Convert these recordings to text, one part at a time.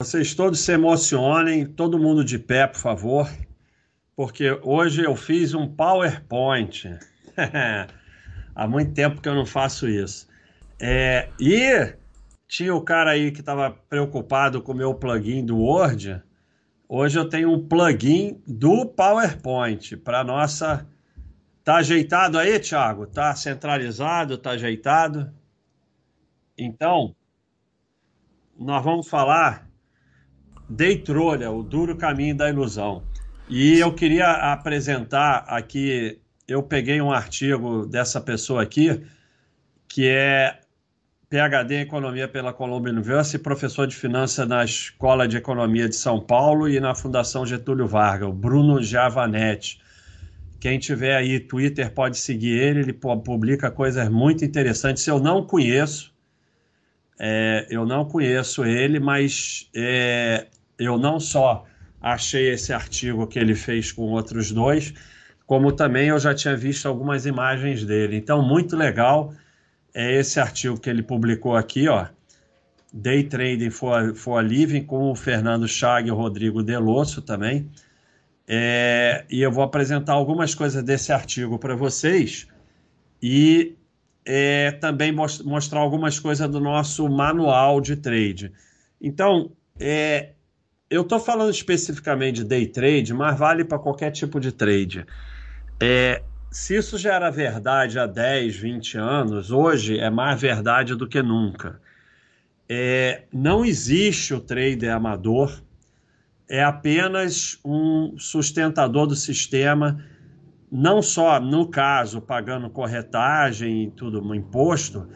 Vocês todos se emocionem, todo mundo de pé, por favor, porque hoje eu fiz um PowerPoint. Há muito tempo que eu não faço isso. É, e tinha o cara aí que estava preocupado com o meu plugin do Word. Hoje eu tenho um plugin do PowerPoint para nossa. Tá ajeitado aí, Thiago? Tá centralizado? Tá ajeitado? Então, nós vamos falar Day Trolha, o duro caminho da ilusão. E eu queria apresentar aqui, eu peguei um artigo dessa pessoa aqui, que é PhD em Economia pela Columbia University, professor de finanças na Escola de Economia de São Paulo e na Fundação Getúlio Vargas, o Bruno Javanetti. Quem tiver aí Twitter pode seguir ele, ele publica coisas muito interessantes. Eu não conheço, é, eu não conheço ele, mas é, eu não só achei esse artigo que ele fez com outros dois, como também eu já tinha visto algumas imagens dele. Então, muito legal é esse artigo que ele publicou aqui, ó. Day Trading for, for a Living, com o Fernando Chag e o Rodrigo Delosso também. É, e eu vou apresentar algumas coisas desse artigo para vocês e é, também most, mostrar algumas coisas do nosso manual de trade. Então, é, eu estou falando especificamente de day trade, mas vale para qualquer tipo de trade. É, se isso já era verdade há 10, 20 anos, hoje é mais verdade do que nunca. É, não existe o trader amador, é apenas um sustentador do sistema, não só no caso pagando corretagem e tudo no imposto,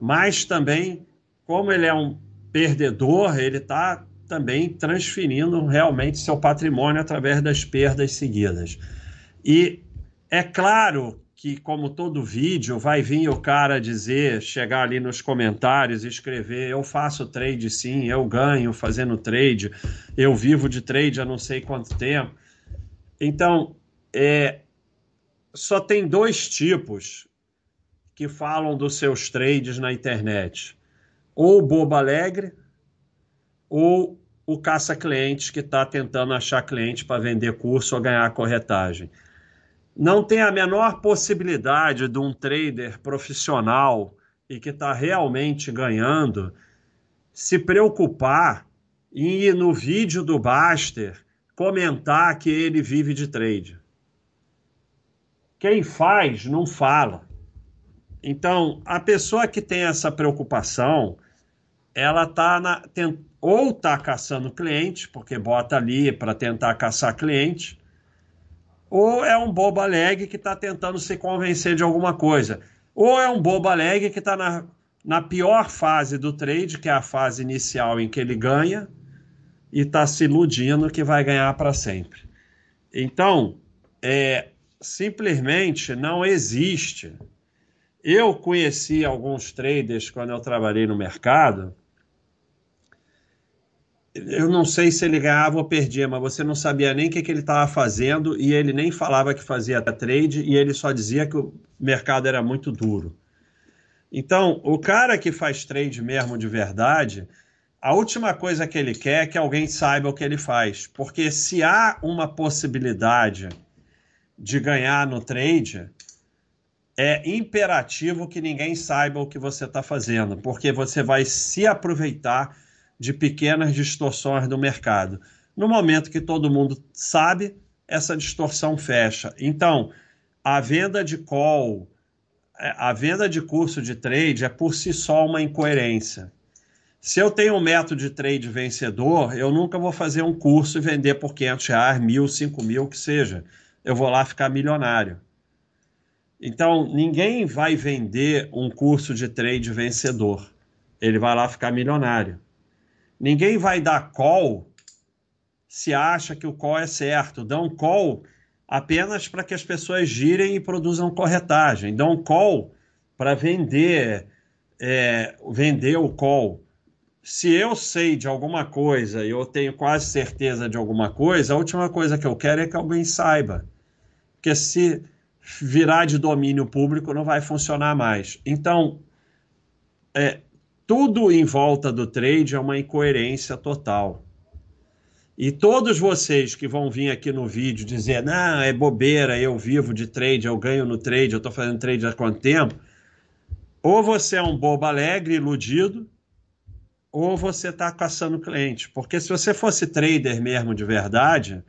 mas também, como ele é um perdedor, ele está também transferindo realmente seu patrimônio através das perdas seguidas. E é claro que, como todo vídeo, vai vir o cara dizer, chegar ali nos comentários escrever: eu faço trade sim, eu ganho fazendo trade, eu vivo de trade há não sei quanto tempo. Então, é, só tem dois tipos que falam dos seus trades na internet: ou bobo alegre, ou o caça-cliente que está tentando achar cliente para vender curso ou ganhar corretagem não tem a menor possibilidade de um trader profissional e que está realmente ganhando se preocupar em ir no vídeo do Baster comentar que ele vive de trade. Quem faz não fala. Então, a pessoa que tem essa preocupação, ela está ou está caçando cliente, porque bota ali para tentar caçar cliente, ou é um bobo alegre que está tentando se convencer de alguma coisa, ou é um bobo alegre que está na, na pior fase do trade, que é a fase inicial em que ele ganha, e está se iludindo que vai ganhar para sempre. Então, é, simplesmente não existe. Eu conheci alguns traders quando eu trabalhei no mercado eu não sei se ele ganhava ou perdia, mas você não sabia nem o que, que ele estava fazendo e ele nem falava que fazia trade e ele só dizia que o mercado era muito duro. Então, o cara que faz trade mesmo de verdade, a última coisa que ele quer é que alguém saiba o que ele faz, porque se há uma possibilidade de ganhar no trade, é imperativo que ninguém saiba o que você está fazendo, porque você vai se aproveitar de pequenas distorções do mercado. No momento que todo mundo sabe, essa distorção fecha. Então, a venda de call, é, a venda de curso de trade é por si só uma incoerência. Se eu tenho um método de trade vencedor, eu nunca vou fazer um curso e vender por 500 reais, mil, cinco mil, que seja. Eu vou lá ficar milionário. Então, ninguém vai vender um curso de trade vencedor. Ele vai lá ficar milionário. Ninguém vai dar call se acha que o call é certo. Dão call apenas para que as pessoas girem e produzam corretagem. Dão call para vender, é, vender o call. Se eu sei de alguma coisa e eu tenho quase certeza de alguma coisa, a última coisa que eu quero é que alguém saiba. Porque se virar de domínio público não vai funcionar mais. Então, é, tudo em volta do trade é uma incoerência total. E todos vocês que vão vir aqui no vídeo dizer, não, é bobeira, eu vivo de trade, eu ganho no trade, eu estou fazendo trade há quanto tempo? Ou você é um bobo alegre, iludido, ou você está caçando cliente. Porque se você fosse trader mesmo de verdade,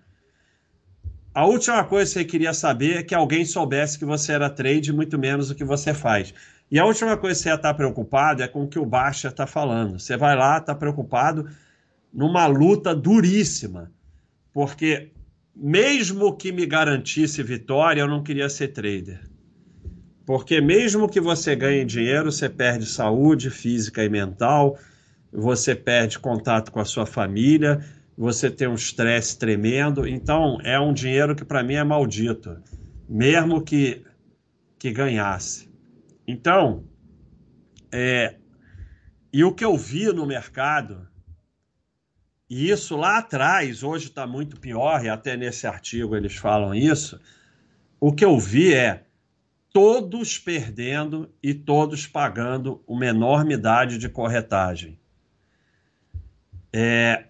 a última coisa que você queria saber é que alguém soubesse que você era trade, muito menos o que você faz. E a última coisa que você ia estar preocupado é com o que o Baixa está falando. Você vai lá, está preocupado numa luta duríssima, porque mesmo que me garantisse vitória, eu não queria ser trader. Porque mesmo que você ganhe dinheiro, você perde saúde física e mental, você perde contato com a sua família, você tem um estresse tremendo. Então, é um dinheiro que para mim é maldito, mesmo que, que ganhasse. Então, é, e o que eu vi no mercado, e isso lá atrás, hoje está muito pior, e até nesse artigo eles falam isso, o que eu vi é todos perdendo e todos pagando uma enormidade de corretagem. É,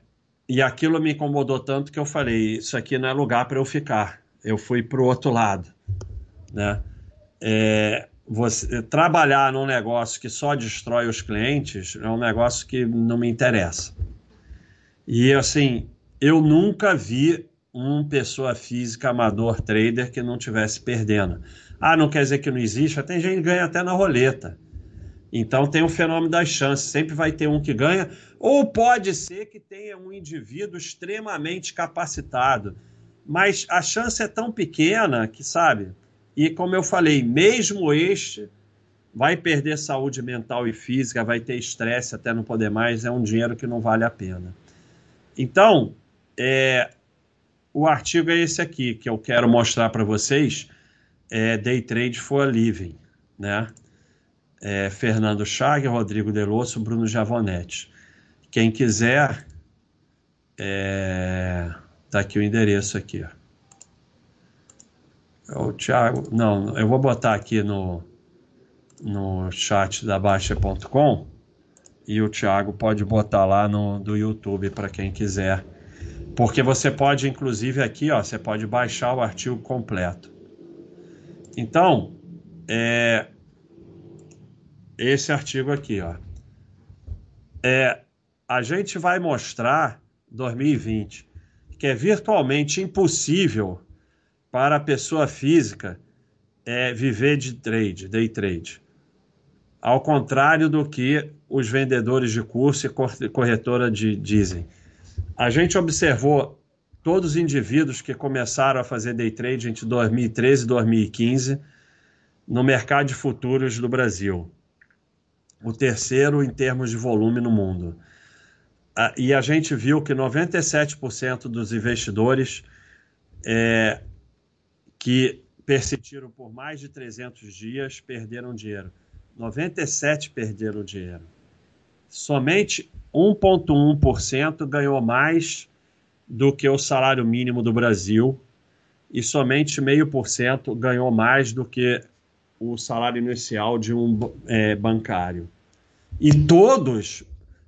e aquilo me incomodou tanto que eu falei: isso aqui não é lugar para eu ficar. Eu fui para o outro lado. Né? É, você, trabalhar num negócio que só destrói os clientes é um negócio que não me interessa. E assim, eu nunca vi uma pessoa física amador trader que não tivesse perdendo. Ah, não quer dizer que não existe, tem gente que ganha até na roleta. Então tem o fenômeno das chances, sempre vai ter um que ganha, ou pode ser que tenha um indivíduo extremamente capacitado, mas a chance é tão pequena que, sabe? E como eu falei, mesmo este vai perder saúde mental e física, vai ter estresse até não poder mais, é um dinheiro que não vale a pena. Então, é, o artigo é esse aqui que eu quero mostrar para vocês, é Day Trade for a Living, né? é, Fernando Chag, Rodrigo Delosso, Bruno Javonetti. Quem quiser, é, tá aqui o endereço aqui. É o Thiago, não, eu vou botar aqui no, no chat da Baixa.com e o Thiago pode botar lá no do YouTube para quem quiser. Porque você pode, inclusive, aqui, ó, você pode baixar o artigo completo. Então, é, esse artigo aqui, ó. É, a gente vai mostrar 2020 que é virtualmente impossível para a pessoa física é, viver de trade, day trade. Ao contrário do que os vendedores de curso e corretora de, dizem. A gente observou todos os indivíduos que começaram a fazer day trade entre 2013 e 2015 no mercado de futuros do Brasil o terceiro em termos de volume no mundo. E a gente viu que 97% dos investidores é, que persistiram por mais de 300 dias perderam dinheiro. 97 perderam dinheiro. Somente 1,1% ganhou mais do que o salário mínimo do Brasil e somente meio por cento ganhou mais do que o salário inicial de um é, bancário. E todos,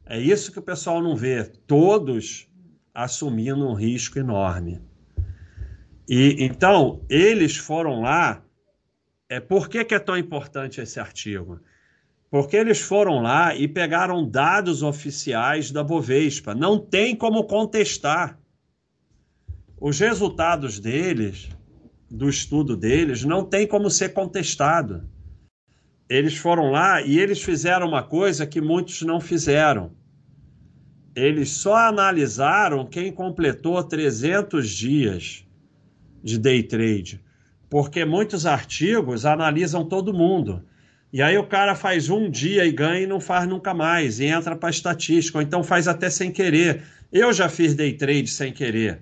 é isso que o pessoal não vê, todos assumindo um risco enorme. E então, eles foram lá. É, por que, que é tão importante esse artigo? Porque eles foram lá e pegaram dados oficiais da Bovespa. Não tem como contestar. Os resultados deles do estudo deles não tem como ser contestado. Eles foram lá e eles fizeram uma coisa que muitos não fizeram. Eles só analisaram quem completou 300 dias de day trade, porque muitos artigos analisam todo mundo. E aí o cara faz um dia e ganha e não faz nunca mais, e entra para estatística, ou então faz até sem querer. Eu já fiz day trade sem querer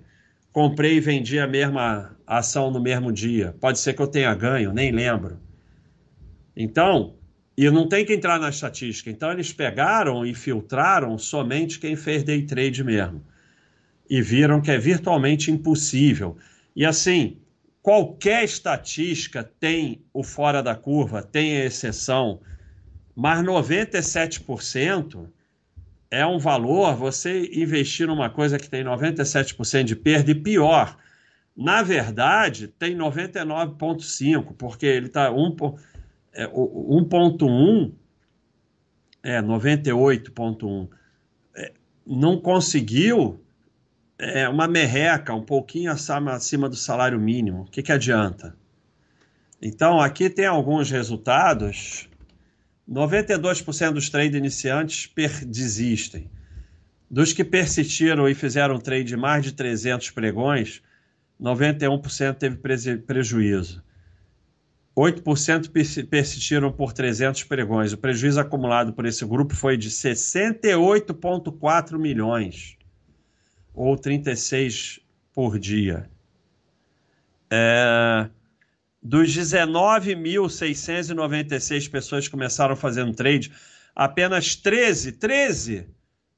comprei e vendi a mesma ação no mesmo dia. Pode ser que eu tenha ganho, nem lembro. Então, e não tem que entrar na estatística. Então, eles pegaram e filtraram somente quem fez day trade mesmo. E viram que é virtualmente impossível. E assim, qualquer estatística tem o fora da curva, tem a exceção, mas 97% é um valor você investir numa coisa que tem 97% de perda e pior. Na verdade, tem 99,5%, porque ele está 1,1 é, é 98,1. É, não conseguiu é, uma merreca um pouquinho acima, do salário mínimo. O que, que adianta? Então, aqui tem alguns resultados. 92% dos trade iniciantes desistem. Dos que persistiram e fizeram trade de mais de 300 pregões, 91% teve prejuízo. 8% persistiram por 300 pregões. O prejuízo acumulado por esse grupo foi de 68,4 milhões, ou 36 por dia. É... Dos 19.696 pessoas que começaram fazendo trade, apenas 13, 13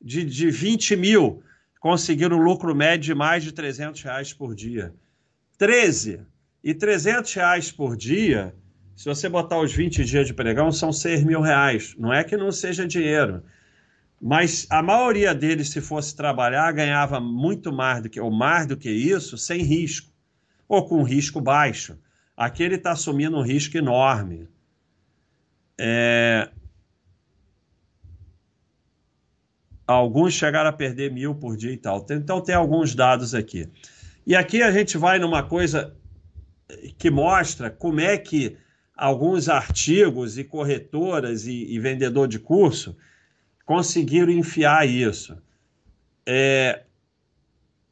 de, de 20 mil conseguiram lucro médio de mais de 300 reais por dia. 13. E 300 reais por dia, se você botar os 20 dias de pregão, são 6 mil reais. Não é que não seja dinheiro. Mas a maioria deles, se fosse trabalhar, ganhava muito mais do que, ou mais do que isso, sem risco, ou com risco baixo. Aqui ele está assumindo um risco enorme. É... Alguns chegaram a perder mil por dia e tal. Então tem alguns dados aqui. E aqui a gente vai numa coisa que mostra como é que alguns artigos e corretoras e, e vendedor de curso conseguiram enfiar isso. É,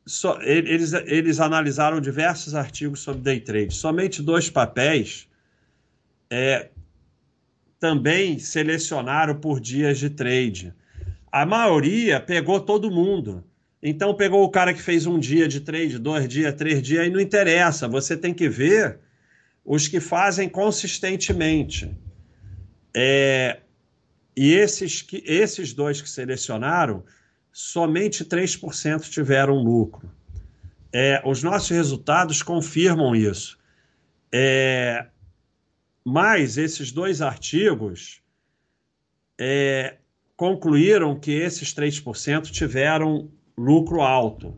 so, eles, eles analisaram diversos artigos sobre day trade. Somente dois papéis é, também selecionaram por dias de trade. A maioria pegou todo mundo. Então pegou o cara que fez um dia de trade, dois dias, três dias, e não interessa. Você tem que ver os que fazem consistentemente. É, e esses, que, esses dois que selecionaram, somente 3% tiveram lucro. É, os nossos resultados confirmam isso. É, mas esses dois artigos é, concluíram que esses 3% tiveram lucro alto.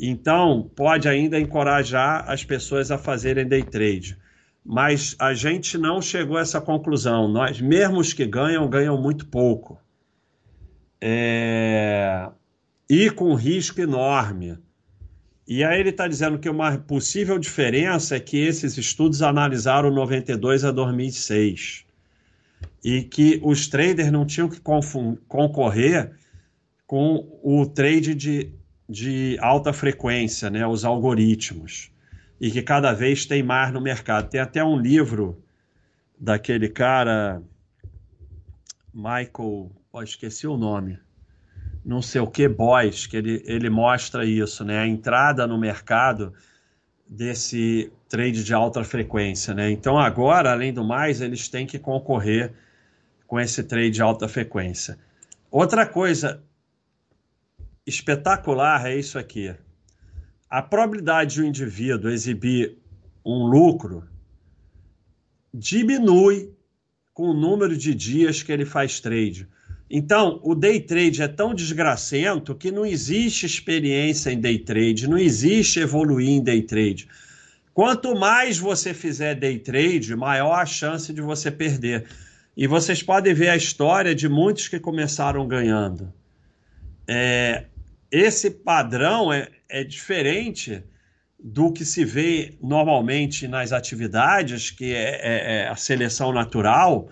Então, pode ainda encorajar as pessoas a fazerem day trade. Mas a gente não chegou a essa conclusão. Nós, mesmo que ganham, ganham muito pouco. É... E com risco enorme. E aí ele está dizendo que uma possível diferença é que esses estudos analisaram 92 a 2006 e que os traders não tinham que concorrer com o trade de, de alta frequência, né, os algoritmos, e que cada vez tem mais no mercado. Tem até um livro daquele cara, Michael, oh, esqueci o nome, não sei o que, Boys, que ele, ele mostra isso, né, a entrada no mercado desse trade de alta frequência, né? Então agora, além do mais, eles têm que concorrer com esse trade de alta frequência. Outra coisa espetacular é isso aqui. A probabilidade de um indivíduo exibir um lucro diminui com o número de dias que ele faz trade. Então, o day trade é tão desgracento que não existe experiência em day trade, não existe evoluir em day trade. Quanto mais você fizer day trade, maior a chance de você perder. E vocês podem ver a história de muitos que começaram ganhando. É, esse padrão é, é diferente do que se vê normalmente nas atividades, que é, é, é, a seleção natural,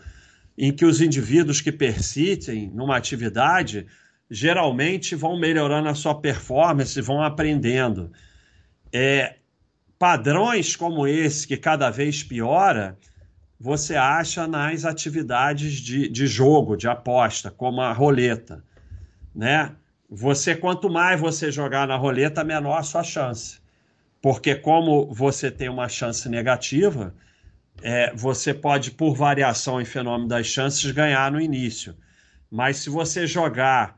em que os indivíduos que persistem numa atividade geralmente vão melhorando a sua performance, vão aprendendo. É, padrões como esse, que cada vez piora, você acha nas atividades de, de jogo, de aposta, como a roleta, né? Você quanto mais você jogar na roleta, menor a sua chance. Porque como você tem uma chance negativa, é, você pode, por variação em fenômeno das chances, ganhar no início. Mas se você jogar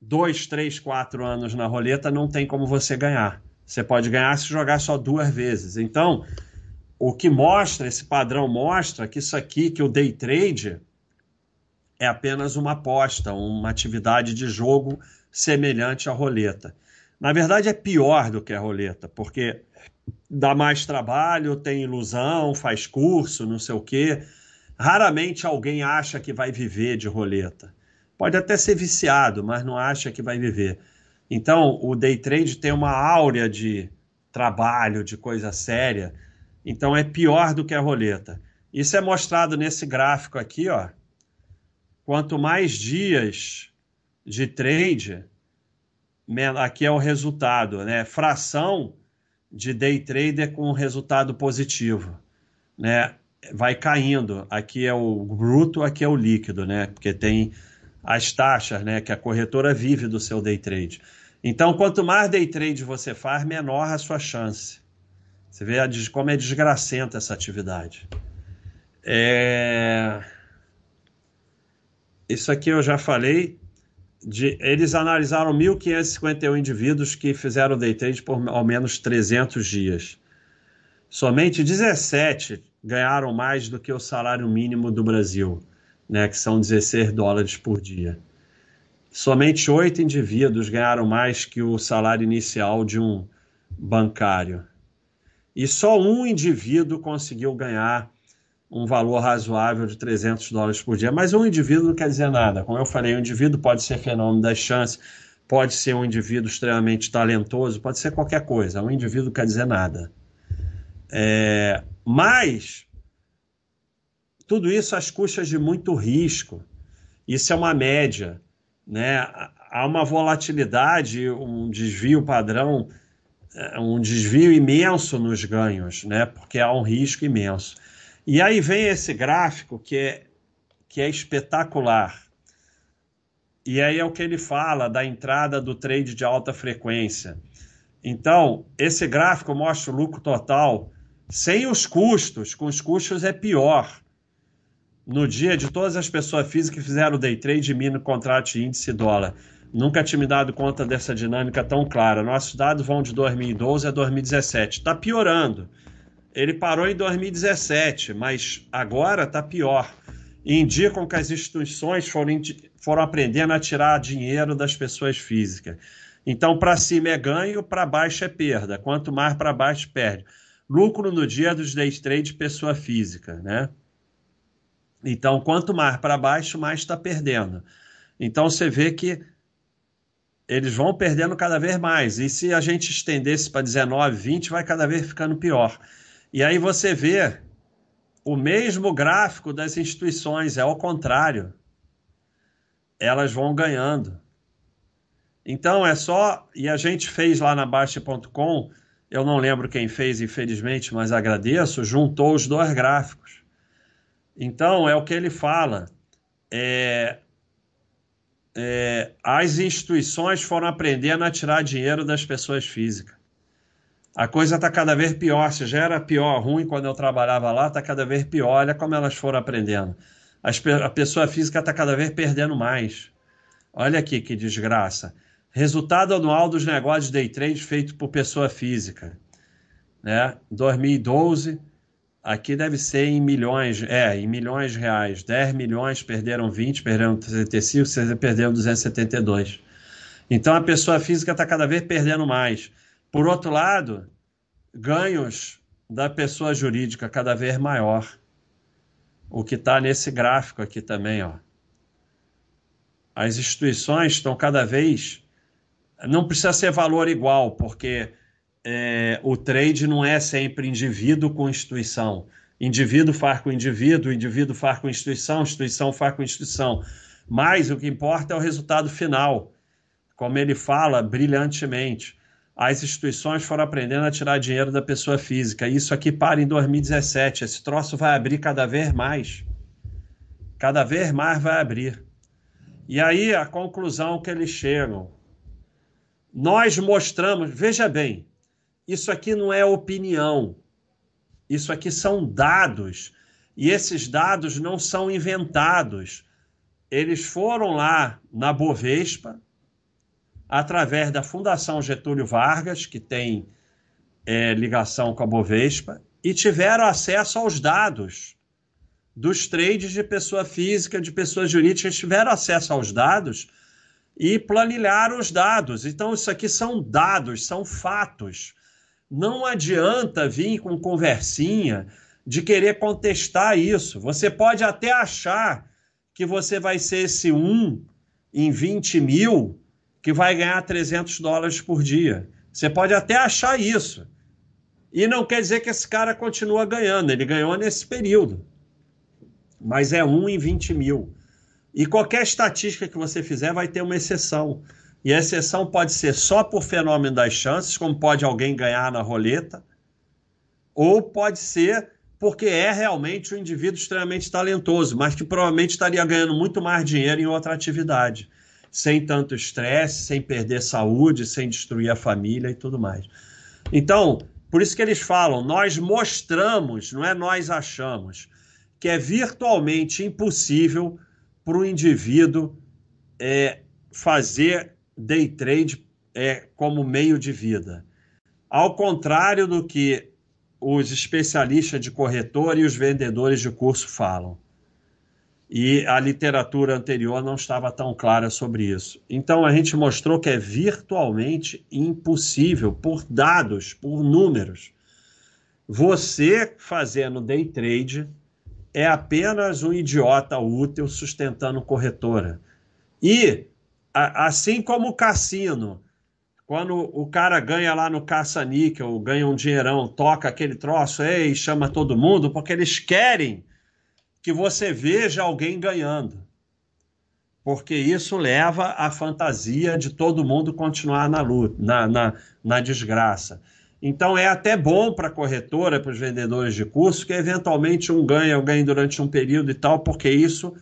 dois, três, quatro anos na roleta, não tem como você ganhar. Você pode ganhar se jogar só duas vezes. Então, o que mostra, esse padrão mostra que isso aqui, que o day trade é apenas uma aposta, uma atividade de jogo semelhante à roleta. Na verdade, é pior do que a roleta, porque dá mais trabalho, tem ilusão, faz curso, não sei o quê. Raramente alguém acha que vai viver de roleta. Pode até ser viciado, mas não acha que vai viver. Então, o day trade tem uma áurea de trabalho, de coisa séria. Então, é pior do que a roleta. Isso é mostrado nesse gráfico aqui, ó. Quanto mais dias de trade, aqui é o resultado, né? Fração de day trader com resultado positivo, né? Vai caindo. Aqui é o bruto, aqui é o líquido, né? Porque tem as taxas, né? Que a corretora vive do seu day trade. Então, quanto mais day trade você faz, menor a sua chance. Você vê como é desgracenta essa atividade. É... Isso aqui eu já falei. De... Eles analisaram 1.551 indivíduos que fizeram day trade por ao menos 300 dias. Somente 17 ganharam mais do que o salário mínimo do Brasil, né, que são 16 dólares por dia. Somente oito indivíduos ganharam mais que o salário inicial de um bancário. E só um indivíduo conseguiu ganhar um valor razoável de 300 dólares por dia. Mas um indivíduo não quer dizer nada. Como eu falei, um indivíduo pode ser fenômeno das chances, pode ser um indivíduo extremamente talentoso, pode ser qualquer coisa. Um indivíduo não quer dizer nada. É, mas tudo isso às custas de muito risco. Isso é uma média. Né? Há uma volatilidade, um desvio padrão, é, um desvio imenso nos ganhos, né? porque há um risco imenso. E aí vem esse gráfico que é, que é espetacular. E aí é o que ele fala da entrada do trade de alta frequência. Então, esse gráfico mostra o lucro total sem os custos. Com os custos é pior. No dia de todas as pessoas físicas que fizeram day trade mini contrato índice dólar. Nunca tinha me dado conta dessa dinâmica tão clara. Nossos dados vão de 2012 a 2017. Está piorando. Ele parou em 2017, mas agora está pior. Indicam que as instituições foram, foram aprendendo a tirar dinheiro das pessoas físicas. Então, para cima é ganho, para baixo é perda. Quanto mais para baixo, perde. Lucro no dia dos day trade, pessoa física, né? Então, quanto mais para baixo, mais está perdendo. Então, você vê que eles vão perdendo cada vez mais. E se a gente estendesse para 19, 20, vai cada vez ficando pior. E aí você vê o mesmo gráfico das instituições, é ao contrário. Elas vão ganhando. Então é só. E a gente fez lá na Baixa.com, eu não lembro quem fez, infelizmente, mas agradeço, juntou os dois gráficos. Então é o que ele fala. É, é, as instituições foram aprendendo a tirar dinheiro das pessoas físicas a coisa está cada vez pior. Se já era pior, ruim quando eu trabalhava lá, está cada vez pior. Olha como elas foram aprendendo. a pessoa física está cada vez perdendo mais. Olha aqui que desgraça. Resultado anual dos negócios de day trade feito por pessoa física. Né? 2012, aqui deve ser em milhões, é, em milhões de reais. 10 milhões perderam 20, perderam 35, perderam 272. Então a pessoa física está cada vez perdendo mais. Por outro lado, ganhos da pessoa jurídica cada vez maior. O que está nesse gráfico aqui também, ó. As instituições estão cada vez. Não precisa ser valor igual, porque é, o trade não é sempre indivíduo com instituição. Indivíduo faz com indivíduo, indivíduo faz com instituição, instituição faz com instituição. Mas o que importa é o resultado final, como ele fala brilhantemente as instituições foram aprendendo a tirar dinheiro da pessoa física. Isso aqui para em 2017. Esse troço vai abrir cada vez mais. Cada vez mais vai abrir. E aí a conclusão que eles chegam. Nós mostramos, veja bem, isso aqui não é opinião. Isso aqui são dados. E esses dados não são inventados. Eles foram lá na Bovespa, através da Fundação Getúlio Vargas, que tem é, ligação com a Bovespa, e tiveram acesso aos dados dos trades de pessoa física, de pessoas jurídicas, tiveram acesso aos dados e planilharam os dados. Então, isso aqui são dados, são fatos. Não adianta vir com conversinha de querer contestar isso. Você pode até achar que você vai ser esse um em 20 mil que vai ganhar 300 dólares por dia. Você pode até achar isso. E não quer dizer que esse cara continua ganhando, ele ganhou nesse período. Mas é um em 20 mil. E qualquer estatística que você fizer vai ter uma exceção. E a exceção pode ser só por fenômeno das chances, como pode alguém ganhar na roleta, ou pode ser porque é realmente um indivíduo extremamente talentoso, mas que provavelmente estaria ganhando muito mais dinheiro em outra atividade, sem tanto estresse, sem perder saúde, sem destruir a família e tudo mais. Então, por isso que eles falam, nós mostramos, não é nós achamos, que é virtualmente impossível para o indivíduo é, fazer day trade é, como meio de vida. Ao contrário do que os especialistas de corretor e os vendedores de curso falam. E a literatura anterior não estava tão clara sobre isso. Então a gente mostrou que é virtualmente impossível, por dados, por números. Você fazendo day trade é apenas um idiota útil sustentando corretora. E assim como o cassino, quando o cara ganha lá no caça-níquel, ganha um dinheirão, toca aquele troço, ei, chama todo mundo, porque eles querem que você veja alguém ganhando. Porque isso leva à fantasia de todo mundo continuar na luta, na, na, na desgraça. Então é até bom para a corretora, para os vendedores de curso, que eventualmente um ganha, ganha durante um período e tal, porque isso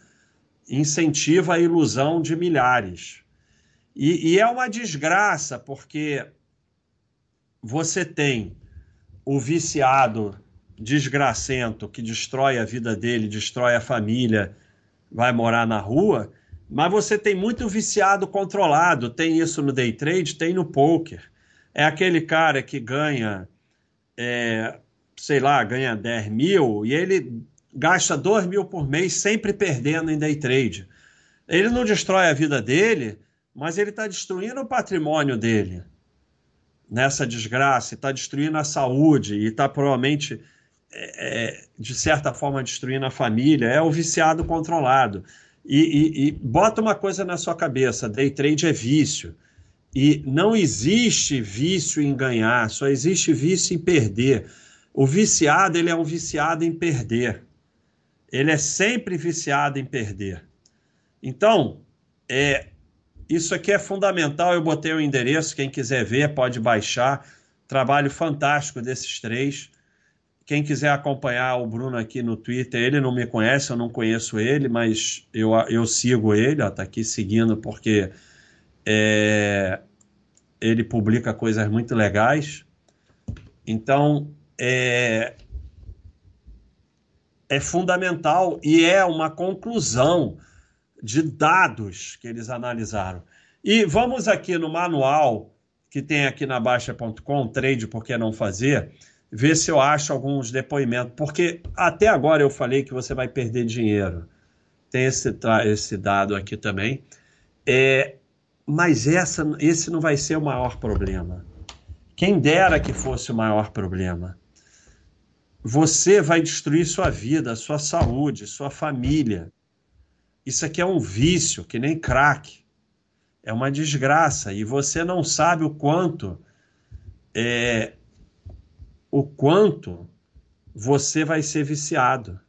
incentiva a ilusão de milhares. E, e é uma desgraça, porque você tem o viciado desgracento que destrói a vida dele, destrói a família, vai morar na rua, mas você tem muito viciado controlado. Tem isso no day trade, tem no poker. É aquele cara que ganha, é, sei lá, ganha 10 mil e ele gasta 2 mil por mês sempre perdendo em day trade. Ele não destrói a vida dele, mas ele está destruindo o patrimônio dele nessa desgraça, está destruindo a saúde e está provavelmente, é, é, de certa forma, destruindo a família. É o viciado controlado. E, e, e bota uma coisa na sua cabeça: day trade é vício. E não existe vício em ganhar, só existe vício em perder. O viciado, ele é um viciado em perder. Ele é sempre viciado em perder. Então, é, isso aqui é fundamental. Eu botei o endereço, quem quiser ver pode baixar. Trabalho fantástico desses três. Quem quiser acompanhar o Bruno aqui no Twitter, ele não me conhece, eu não conheço ele, mas eu, eu sigo ele, está aqui seguindo porque é, ele publica coisas muito legais. Então, é, é fundamental e é uma conclusão de dados que eles analisaram. E vamos aqui no manual que tem aqui na Baixa.com, Trade Por que Não Fazer, ver se eu acho alguns depoimentos, porque até agora eu falei que você vai perder dinheiro. Tem esse, esse dado aqui também. É, mas essa, esse não vai ser o maior problema. Quem dera que fosse o maior problema. Você vai destruir sua vida, sua saúde, sua família. Isso aqui é um vício, que nem crack. É uma desgraça e você não sabe o quanto é o quanto você vai ser viciado.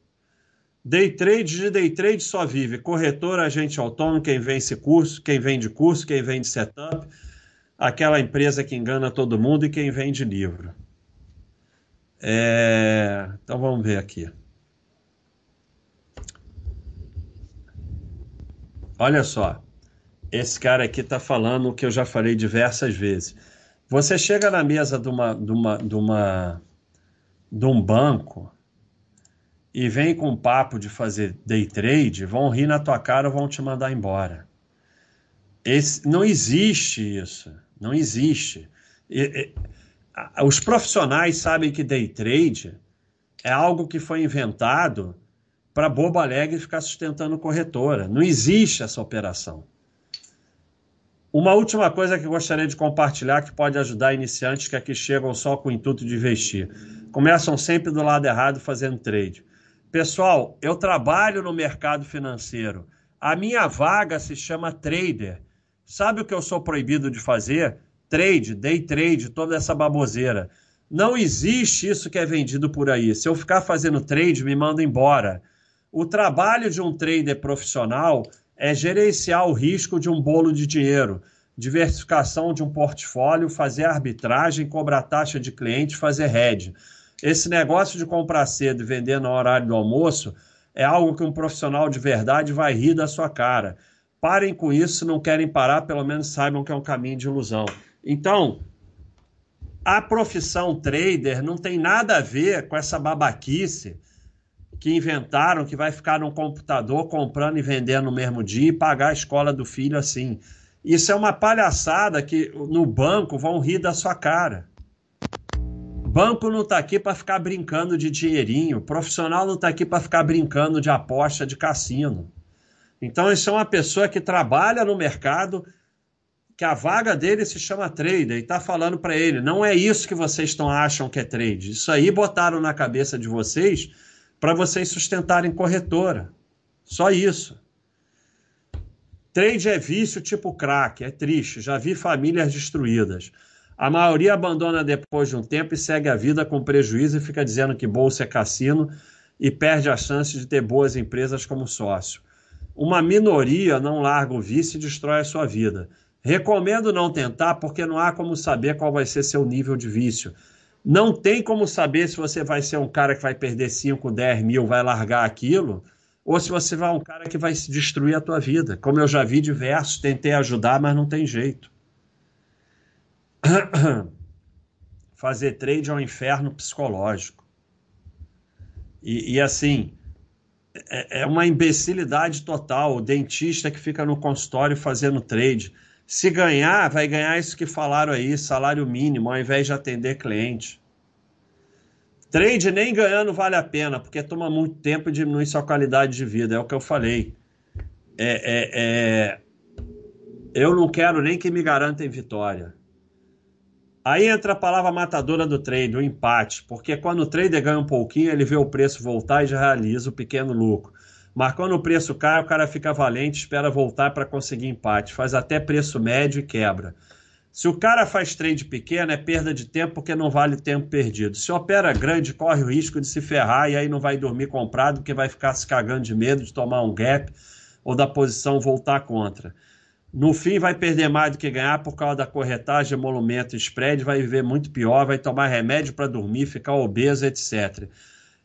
Day trade de day trade só vive corretor, agente autônomo, quem vende curso, quem vende curso, quem vende setup, aquela empresa que engana todo mundo e quem vende livro. É... Então vamos ver aqui. Olha só, esse cara aqui está falando o que eu já falei diversas vezes. Você chega na mesa de, uma, de, uma, de, uma, de um banco e vem com papo de fazer day trade, vão rir na tua cara ou vão te mandar embora. Esse, não existe isso. Não existe. E, e, os profissionais sabem que day trade é algo que foi inventado para bobo alegre ficar sustentando corretora. Não existe essa operação. Uma última coisa que gostaria de compartilhar que pode ajudar iniciantes que aqui chegam só com o intuito de investir. Começam sempre do lado errado fazendo trade. Pessoal, eu trabalho no mercado financeiro. A minha vaga se chama trader. Sabe o que eu sou proibido de fazer? Trade, day trade, toda essa baboseira. Não existe isso que é vendido por aí. Se eu ficar fazendo trade, me manda embora. O trabalho de um trader profissional é gerenciar o risco de um bolo de dinheiro, diversificação de um portfólio, fazer arbitragem, cobrar taxa de cliente, fazer hedge. Esse negócio de comprar cedo e vender no horário do almoço é algo que um profissional de verdade vai rir da sua cara. Parem com isso, se não querem parar, pelo menos saibam que é um caminho de ilusão. Então, a profissão trader não tem nada a ver com essa babaquice que inventaram que vai ficar num computador comprando e vendendo no mesmo dia e pagar a escola do filho assim. Isso é uma palhaçada que no banco vão rir da sua cara. Banco não está aqui para ficar brincando de dinheirinho, profissional não está aqui para ficar brincando de aposta de cassino. Então, isso é uma pessoa que trabalha no mercado, que a vaga dele se chama trader, e está falando para ele: não é isso que vocês estão acham que é trade. Isso aí botaram na cabeça de vocês para vocês sustentarem corretora. Só isso. Trade é vício tipo crack, é triste. Já vi famílias destruídas. A maioria abandona depois de um tempo e segue a vida com prejuízo e fica dizendo que bolsa é cassino e perde a chance de ter boas empresas como sócio. Uma minoria não larga o vício e destrói a sua vida. Recomendo não tentar porque não há como saber qual vai ser seu nível de vício. Não tem como saber se você vai ser um cara que vai perder 5, 10 mil, vai largar aquilo, ou se você vai um cara que vai destruir a tua vida. Como eu já vi diversos, tentei ajudar, mas não tem jeito. Fazer trade é um inferno psicológico. E, e assim, é, é uma imbecilidade total. O dentista que fica no consultório fazendo trade se ganhar, vai ganhar isso que falaram aí, salário mínimo, ao invés de atender cliente. Trade nem ganhando vale a pena, porque toma muito tempo e diminui sua qualidade de vida. É o que eu falei. É, é, é... Eu não quero nem que me garantem vitória. Aí entra a palavra matadora do trade, o empate, porque quando o trader ganha um pouquinho, ele vê o preço voltar e já realiza o pequeno lucro. Mas quando o preço cai, o cara fica valente, espera voltar para conseguir empate, faz até preço médio e quebra. Se o cara faz trade pequeno, é perda de tempo porque não vale tempo perdido. Se opera grande, corre o risco de se ferrar e aí não vai dormir comprado porque vai ficar se cagando de medo de tomar um gap ou da posição voltar contra. No fim, vai perder mais do que ganhar por causa da corretagem, emolumento spread, vai viver muito pior, vai tomar remédio para dormir, ficar obeso, etc.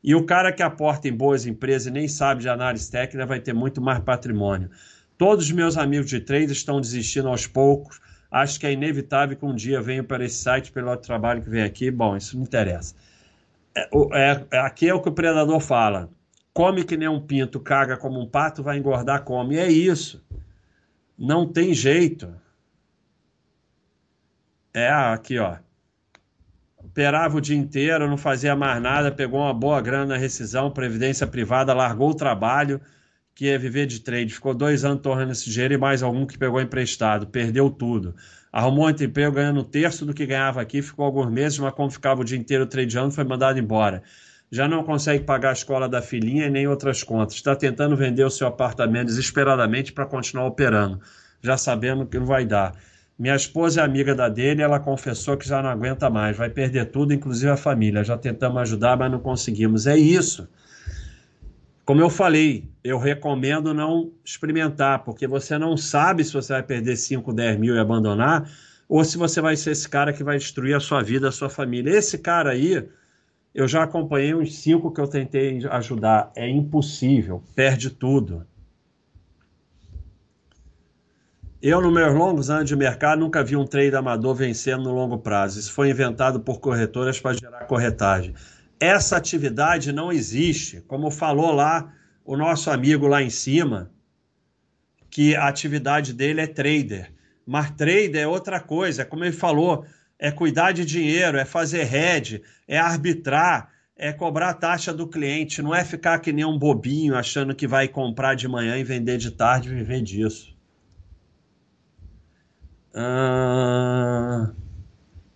E o cara que aporta em boas empresas e nem sabe de análise técnica vai ter muito mais patrimônio. Todos os meus amigos de trade estão desistindo aos poucos. Acho que é inevitável que um dia venham para esse site pelo trabalho que vem aqui. Bom, isso não interessa. É, é, é, aqui é o que o predador fala. Come que nem um pinto, caga como um pato, vai engordar, come. É isso. Não tem jeito. É aqui, ó operava o dia inteiro, não fazia mais nada, pegou uma boa grana na rescisão, previdência privada, largou o trabalho, que ia viver de trade. Ficou dois anos torrando esse dinheiro e mais algum que pegou emprestado, perdeu tudo. Arrumou um emprego ganhando um terço do que ganhava aqui, ficou alguns meses, mas como ficava o dia inteiro tradeando, foi mandado embora. Já não consegue pagar a escola da filhinha e nem outras contas. Está tentando vender o seu apartamento desesperadamente para continuar operando, já sabendo que não vai dar. Minha esposa é amiga da dele, ela confessou que já não aguenta mais, vai perder tudo, inclusive a família. Já tentamos ajudar, mas não conseguimos. É isso. Como eu falei, eu recomendo não experimentar, porque você não sabe se você vai perder 5, 10 mil e abandonar, ou se você vai ser esse cara que vai destruir a sua vida, a sua família. Esse cara aí, eu já acompanhei uns cinco que eu tentei ajudar. É impossível, perde tudo. Eu, nos meus longos anos de mercado, nunca vi um trade amador vencendo no longo prazo. Isso foi inventado por corretoras para gerar corretagem. Essa atividade não existe. Como falou lá o nosso amigo lá em cima, que a atividade dele é trader. Mas trader é outra coisa. É como ele falou, é cuidar de dinheiro, é fazer hedge, é arbitrar, é cobrar a taxa do cliente, não é ficar que nem um bobinho achando que vai comprar de manhã e vender de tarde e viver disso. Ah,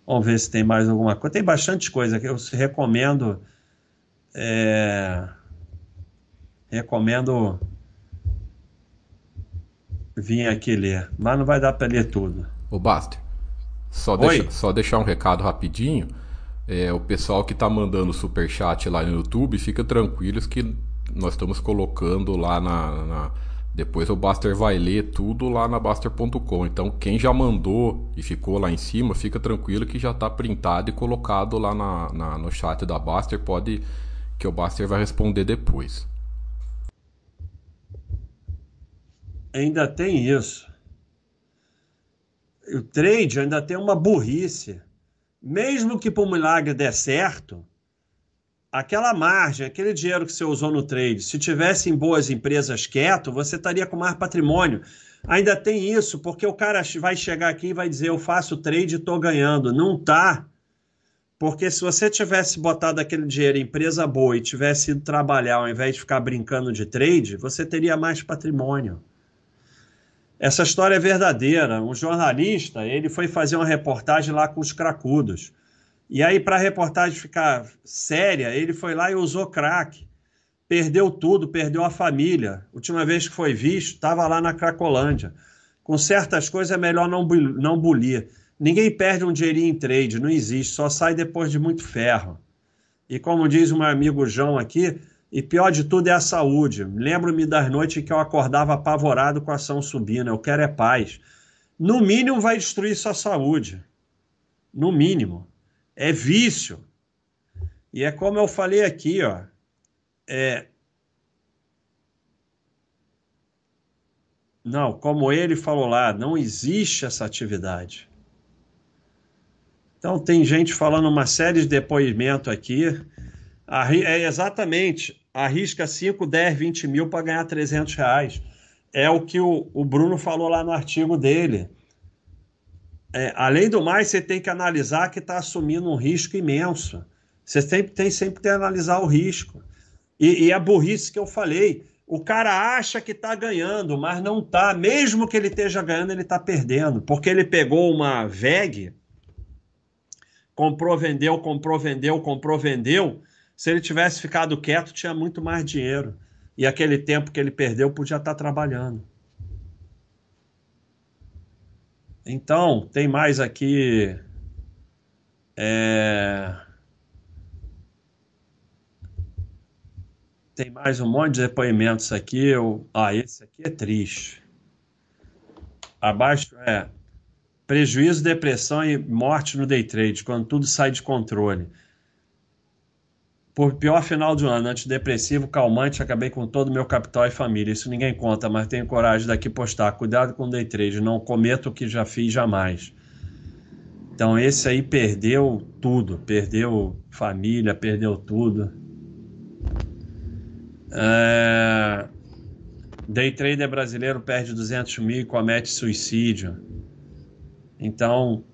vamos ver se tem mais alguma coisa. Tem bastante coisa que eu recomendo. É, recomendo vir aqui ler, mas não vai dar para ler tudo. O Baster, só, deixa, só deixar um recado rapidinho. É, o pessoal que está mandando super chat lá no YouTube, fica tranquilos que nós estamos colocando lá na, na, depois o Baster vai ler tudo lá na Baster.com. Então quem já mandou e ficou lá em cima, fica tranquilo que já está printado e colocado lá na, na, no chat da Baster. Pode que o Baster vai responder depois. Ainda tem isso. O trade ainda tem uma burrice. Mesmo que o milagre der certo, aquela margem, aquele dinheiro que você usou no trade, se tivesse em boas empresas quieto, você estaria com mais patrimônio. Ainda tem isso, porque o cara vai chegar aqui e vai dizer: Eu faço trade e estou ganhando. Não tá. Porque se você tivesse botado aquele dinheiro em empresa boa e tivesse ido trabalhar ao invés de ficar brincando de trade, você teria mais patrimônio. Essa história é verdadeira. Um jornalista, ele foi fazer uma reportagem lá com os cracudos. E aí, para a reportagem ficar séria, ele foi lá e usou crack. Perdeu tudo, perdeu a família. Última vez que foi visto, estava lá na Cracolândia. Com certas coisas é melhor não, não bulir. Ninguém perde um dinheirinho em trade, não existe, só sai depois de muito ferro. E como diz meu amigo João aqui, e pior de tudo é a saúde. Lembro-me das noites que eu acordava apavorado com a ação subindo. Eu quero é paz. No mínimo, vai destruir sua saúde. No mínimo. É vício. E é como eu falei aqui, ó. É... Não, como ele falou lá, não existe essa atividade. Então, tem gente falando uma série de depoimentos aqui. É exatamente arrisca 5, 10, 20 mil para ganhar 300 reais. É o que o, o Bruno falou lá no artigo dele. É, além do mais, você tem que analisar que está assumindo um risco imenso. Você tem, tem sempre que analisar o risco. E, e a burrice que eu falei, o cara acha que está ganhando, mas não está. Mesmo que ele esteja ganhando, ele está perdendo. Porque ele pegou uma VEG, comprou, vendeu, comprou, vendeu, comprou, vendeu se ele tivesse ficado quieto, tinha muito mais dinheiro. E aquele tempo que ele perdeu podia estar trabalhando. Então, tem mais aqui. É... Tem mais um monte de depoimentos aqui. Eu... Ah, esse aqui é triste. Abaixo é prejuízo, depressão e morte no day trade, quando tudo sai de controle. Por pior final de ano, antidepressivo, calmante, acabei com todo meu capital e família. Isso ninguém conta, mas tenho coragem daqui postar. Cuidado com o day trade, não cometo o que já fiz jamais. Então esse aí perdeu tudo, perdeu família, perdeu tudo. É... Day trader brasileiro perde 200 mil e comete suicídio. Então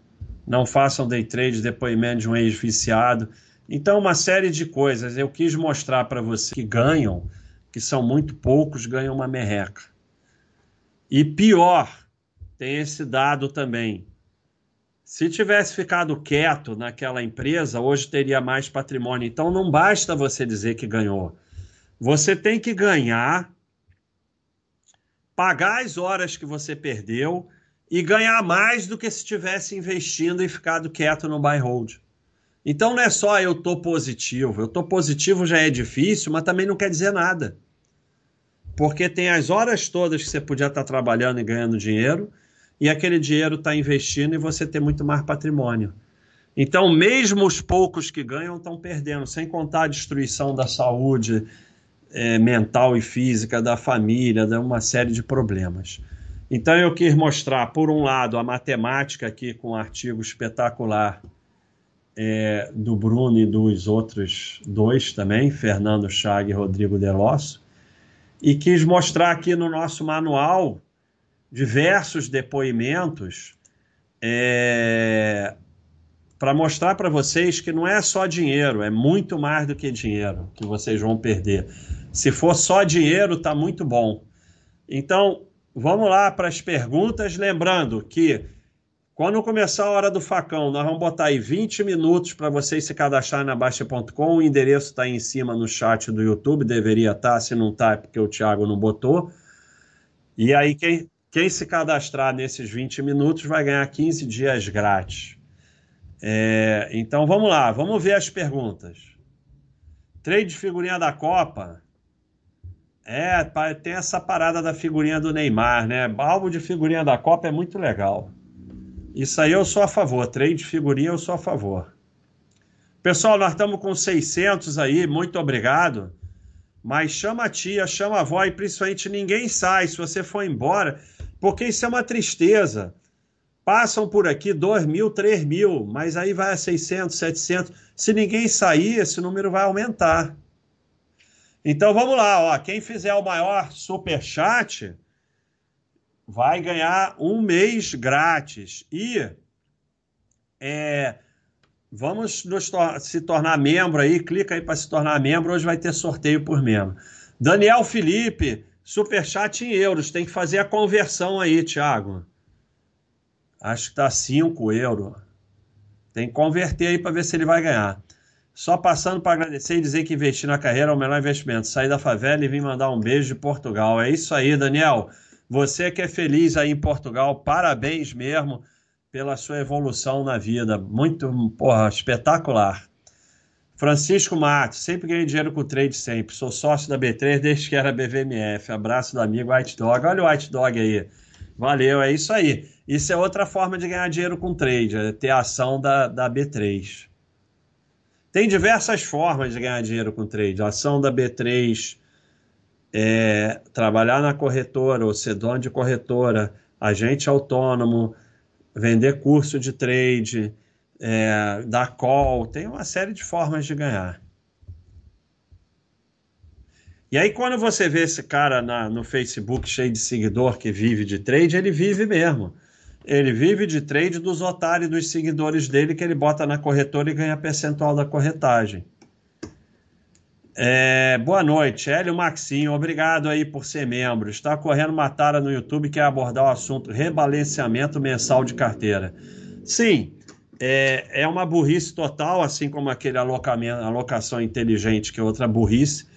não façam day trade, depoimento de um ex-viciado. Então, uma série de coisas. Eu quis mostrar para você que ganham, que são muito poucos, ganham uma merreca. E pior, tem esse dado também. Se tivesse ficado quieto naquela empresa, hoje teria mais patrimônio. Então, não basta você dizer que ganhou. Você tem que ganhar, pagar as horas que você perdeu e ganhar mais do que se tivesse investindo e ficado quieto no buy hold. Então não é só eu tô positivo. Eu tô positivo já é difícil, mas também não quer dizer nada. Porque tem as horas todas que você podia estar trabalhando e ganhando dinheiro, e aquele dinheiro está investindo e você tem muito mais patrimônio. Então, mesmo os poucos que ganham estão perdendo, sem contar a destruição da saúde é, mental e física, da família, de uma série de problemas. Então, eu quis mostrar, por um lado, a matemática aqui com um artigo espetacular é, do Bruno e dos outros dois também, Fernando Chag e Rodrigo Delosso, e quis mostrar aqui no nosso manual diversos depoimentos é, para mostrar para vocês que não é só dinheiro, é muito mais do que dinheiro que vocês vão perder. Se for só dinheiro, tá muito bom. Então, vamos lá para as perguntas, lembrando que quando começar a hora do facão, nós vamos botar aí 20 minutos para vocês se cadastrarem na Baixa.com. O endereço está aí em cima no chat do YouTube, deveria estar, tá, se não está é porque o Thiago não botou. E aí, quem, quem se cadastrar nesses 20 minutos vai ganhar 15 dias grátis. É, então vamos lá, vamos ver as perguntas. Trade figurinha da Copa. É, tem essa parada da figurinha do Neymar, né? Álbum de figurinha da Copa é muito legal. Isso aí eu sou a favor. Trade figurinha eu sou a favor. Pessoal, nós estamos com 600 aí, muito obrigado. Mas chama a tia, chama a avó e principalmente ninguém sai se você for embora, porque isso é uma tristeza. Passam por aqui 2 mil, 3 mil, mas aí vai a 600, 700. Se ninguém sair, esse número vai aumentar. Então vamos lá, ó. Quem fizer o maior super chat vai ganhar um mês grátis. E é, vamos tor se tornar membro aí, clica aí para se tornar membro. Hoje vai ter sorteio por membro. Daniel Felipe, super chat em euros. Tem que fazer a conversão aí, Thiago. Acho que está 5 euros. Tem que converter aí para ver se ele vai ganhar. Só passando para agradecer e dizer que investir na carreira é o melhor investimento. Sair da favela e vir mandar um beijo de Portugal. É isso aí, Daniel. Você que é feliz aí em Portugal, parabéns mesmo pela sua evolução na vida. Muito, porra, espetacular. Francisco Matos, sempre ganhei dinheiro com trade, sempre. Sou sócio da B3 desde que era BVMF. Abraço do amigo White Dog. Olha o White Dog aí. Valeu, é isso aí. Isso é outra forma de ganhar dinheiro com trade, é ter ação da, da B3. Tem diversas formas de ganhar dinheiro com trade. A ação da B3 é, trabalhar na corretora, ou ser dono de corretora, agente autônomo, vender curso de trade, é, dar call, tem uma série de formas de ganhar. E aí, quando você vê esse cara na, no Facebook cheio de seguidor que vive de trade, ele vive mesmo. Ele vive de trade dos otários dos seguidores dele que ele bota na corretora e ganha percentual da corretagem. É, boa noite, Hélio Maxinho, obrigado aí por ser membro. Está correndo uma tara no YouTube que é abordar o assunto rebalanceamento mensal de carteira. Sim, é, é uma burrice total, assim como aquele alocamento, alocação inteligente, que é outra burrice.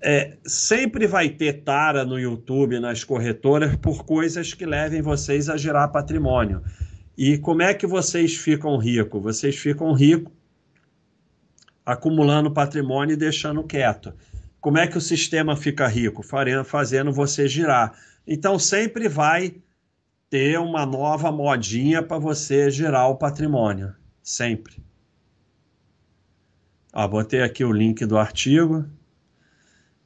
É, sempre vai ter tara no YouTube, nas corretoras, por coisas que levem vocês a gerar patrimônio. E como é que vocês ficam ricos? Vocês ficam ricos acumulando patrimônio e deixando quieto. Como é que o sistema fica rico? Fazendo você girar. Então sempre vai ter uma nova modinha para você girar o patrimônio. Sempre. Ó, botei aqui o link do artigo.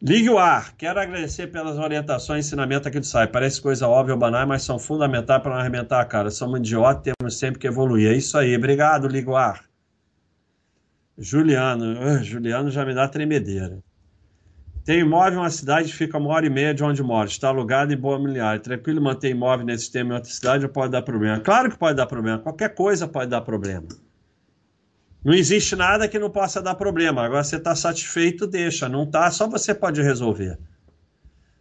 Ligue o ar. Quero agradecer pelas orientações e ensinamento aqui do site. Parece coisa óbvia ou banal, mas são fundamentais para não arrebentar a cara. Somos idiotas, temos sempre que evoluir. É isso aí. Obrigado, Ligue o ar. Juliano, uh, Juliano já me dá tremedeira. Tem imóvel em uma cidade fica uma hora e meia de onde mora. Está alugado em boa miliar. Tranquilo manter imóvel nesse sistema em outra cidade ou pode dar problema? Claro que pode dar problema. Qualquer coisa pode dar problema. Não existe nada que não possa dar problema. Agora você está satisfeito, deixa. Não está, só você pode resolver.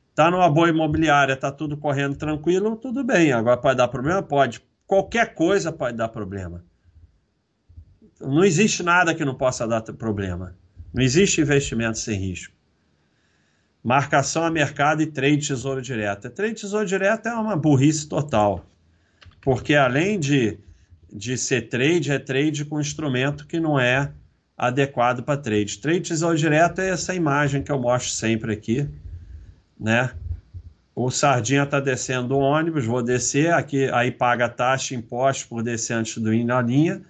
Está numa boa imobiliária, está tudo correndo tranquilo, tudo bem. Agora pode dar problema? Pode. Qualquer coisa pode dar problema. Não existe nada que não possa dar problema. Não existe investimento sem risco. Marcação a mercado e trade tesouro direto. Trade tesouro direto é uma burrice total. Porque além de, de ser trade, é trade com instrumento que não é adequado para trade. Trade tesouro direto é essa imagem que eu mostro sempre aqui, né? O Sardinha está descendo o ônibus, vou descer, aqui aí paga taxa, imposto por descer antes do ir na linha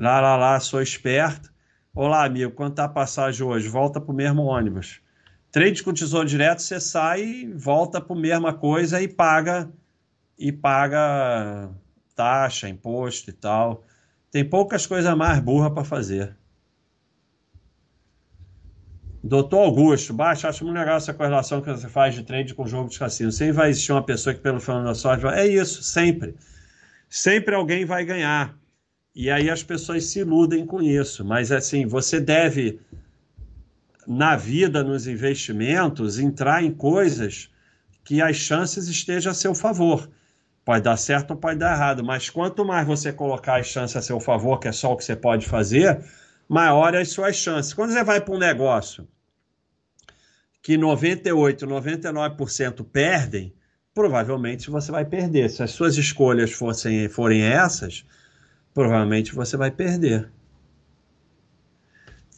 Lá, lá, lá, sou esperto. Olá, amigo, quanto tá a passagem hoje? Volta para o mesmo ônibus. Trade com tesouro direto, você sai, volta a mesma coisa e paga e paga taxa, imposto e tal. Tem poucas coisas mais burras para fazer. Doutor Augusto, baixa, acho muito legal essa correlação que você faz de trade com jogo de cassino. Sempre vai existir uma pessoa que, pelo fenômeno da sorte, vai... é isso, sempre. Sempre alguém vai ganhar. E aí as pessoas se iludem com isso. Mas assim, você deve, na vida, nos investimentos, entrar em coisas que as chances estejam a seu favor. Pode dar certo ou pode dar errado, mas quanto mais você colocar as chances a seu favor, que é só o que você pode fazer, maior as suas chances. Quando você vai para um negócio que 98, 99% perdem, provavelmente você vai perder. Se as suas escolhas fossem, forem essas, provavelmente você vai perder.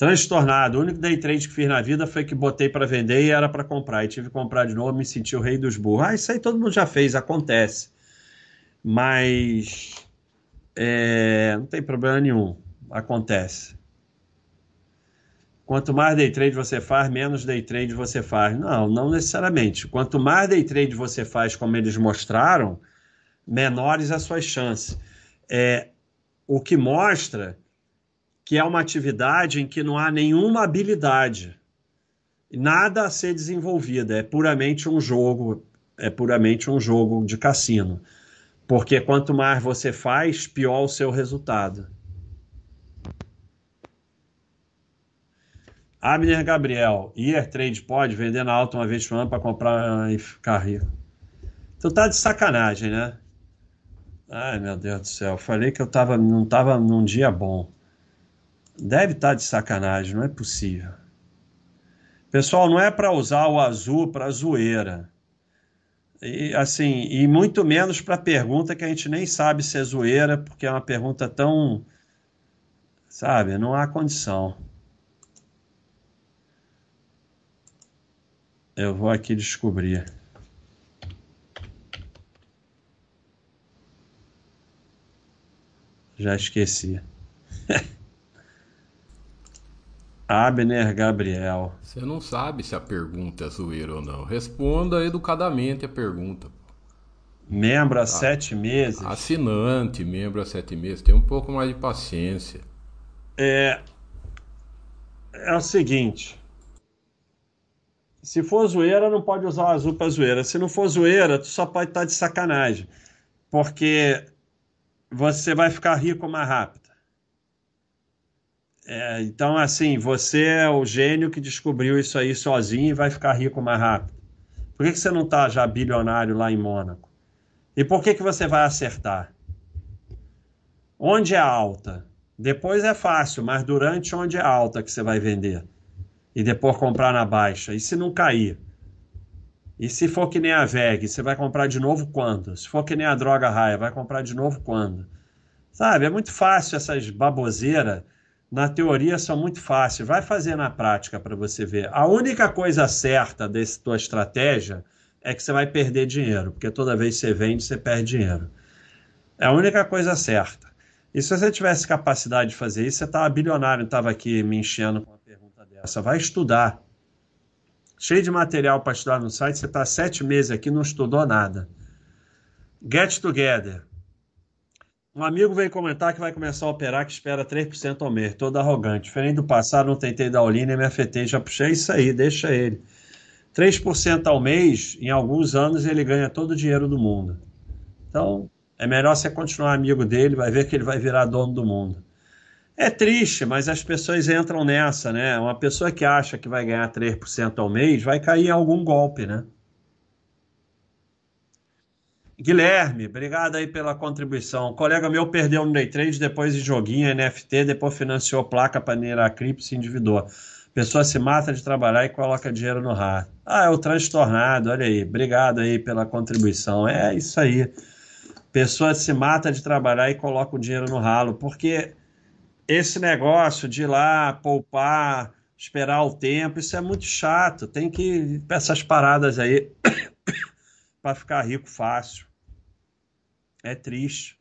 Transtornado. O único day trade que fiz na vida foi que botei para vender e era para comprar. E tive que comprar de novo, me senti o rei dos burros. Ah, isso aí todo mundo já fez, acontece. Mas é, não tem problema nenhum. Acontece. Quanto mais day trade você faz, menos day trade você faz. Não, não necessariamente. Quanto mais day trade você faz, como eles mostraram, menores as suas chances. É, o que mostra que é uma atividade em que não há nenhuma habilidade, nada a ser desenvolvida, é puramente um jogo, é puramente um jogo de cassino. Porque quanto mais você faz, pior o seu resultado. Abner Gabriel, Year Trade pode vender na alta uma vez por ano para comprar e ficar rico. Tu tá de sacanagem, né? Ai, meu Deus do céu. Falei que eu tava, não tava num dia bom. Deve estar tá de sacanagem, não é possível. Pessoal, não é para usar o azul para zoeira. E, assim, e muito menos para pergunta que a gente nem sabe se é zoeira, porque é uma pergunta tão. Sabe, não há condição. Eu vou aqui descobrir. Já esqueci. Abner Gabriel. Você não sabe se a pergunta é zoeira ou não. Responda educadamente a pergunta. Membro há tá. sete meses. Assinante, membro há sete meses. Tem um pouco mais de paciência. É, é o seguinte. Se for zoeira, não pode usar o azul para zoeira. Se não for zoeira, tu só pode estar tá de sacanagem. Porque você vai ficar rico mais rápido. É, então, assim, você é o gênio que descobriu isso aí sozinho e vai ficar rico mais rápido. Por que, que você não está já bilionário lá em Mônaco? E por que, que você vai acertar? Onde é alta? Depois é fácil, mas durante onde é alta que você vai vender? e depois comprar na baixa? E se não cair? E se for que nem a VEG, você vai comprar de novo quando? Se for que nem a droga raia, vai comprar de novo quando? Sabe, é muito fácil essas baboseiras. Na teoria são muito fáceis. Vai fazer na prática para você ver. A única coisa certa dessa tua estratégia é que você vai perder dinheiro, porque toda vez que você vende, você perde dinheiro. É a única coisa certa. E se você tivesse capacidade de fazer isso, você estava bilionário, estava aqui me enchendo com essa, vai estudar. Cheio de material para estudar no site, você está sete meses aqui não estudou nada. Get Together. Um amigo veio comentar que vai começar a operar que espera 3% ao mês, todo arrogante. Diferente do passado, não tentei dar all-in, me afetei, já puxei isso aí, deixa ele. 3% ao mês, em alguns anos, ele ganha todo o dinheiro do mundo. Então, é melhor você continuar amigo dele, vai ver que ele vai virar dono do mundo. É triste, mas as pessoas entram nessa, né? Uma pessoa que acha que vai ganhar 3% ao mês vai cair em algum golpe, né? Guilherme, obrigado aí pela contribuição. Um colega meu perdeu no day trade, depois de joguinho, NFT, depois financiou placa minerar cripto, se endividou. Pessoa se mata de trabalhar e coloca dinheiro no rato. Ah, é o transtornado, olha aí. Obrigado aí pela contribuição. É isso aí. Pessoa se mata de trabalhar e coloca o dinheiro no ralo, porque esse negócio de ir lá poupar, esperar o tempo, isso é muito chato. Tem que ir essas paradas aí para ficar rico fácil. É triste.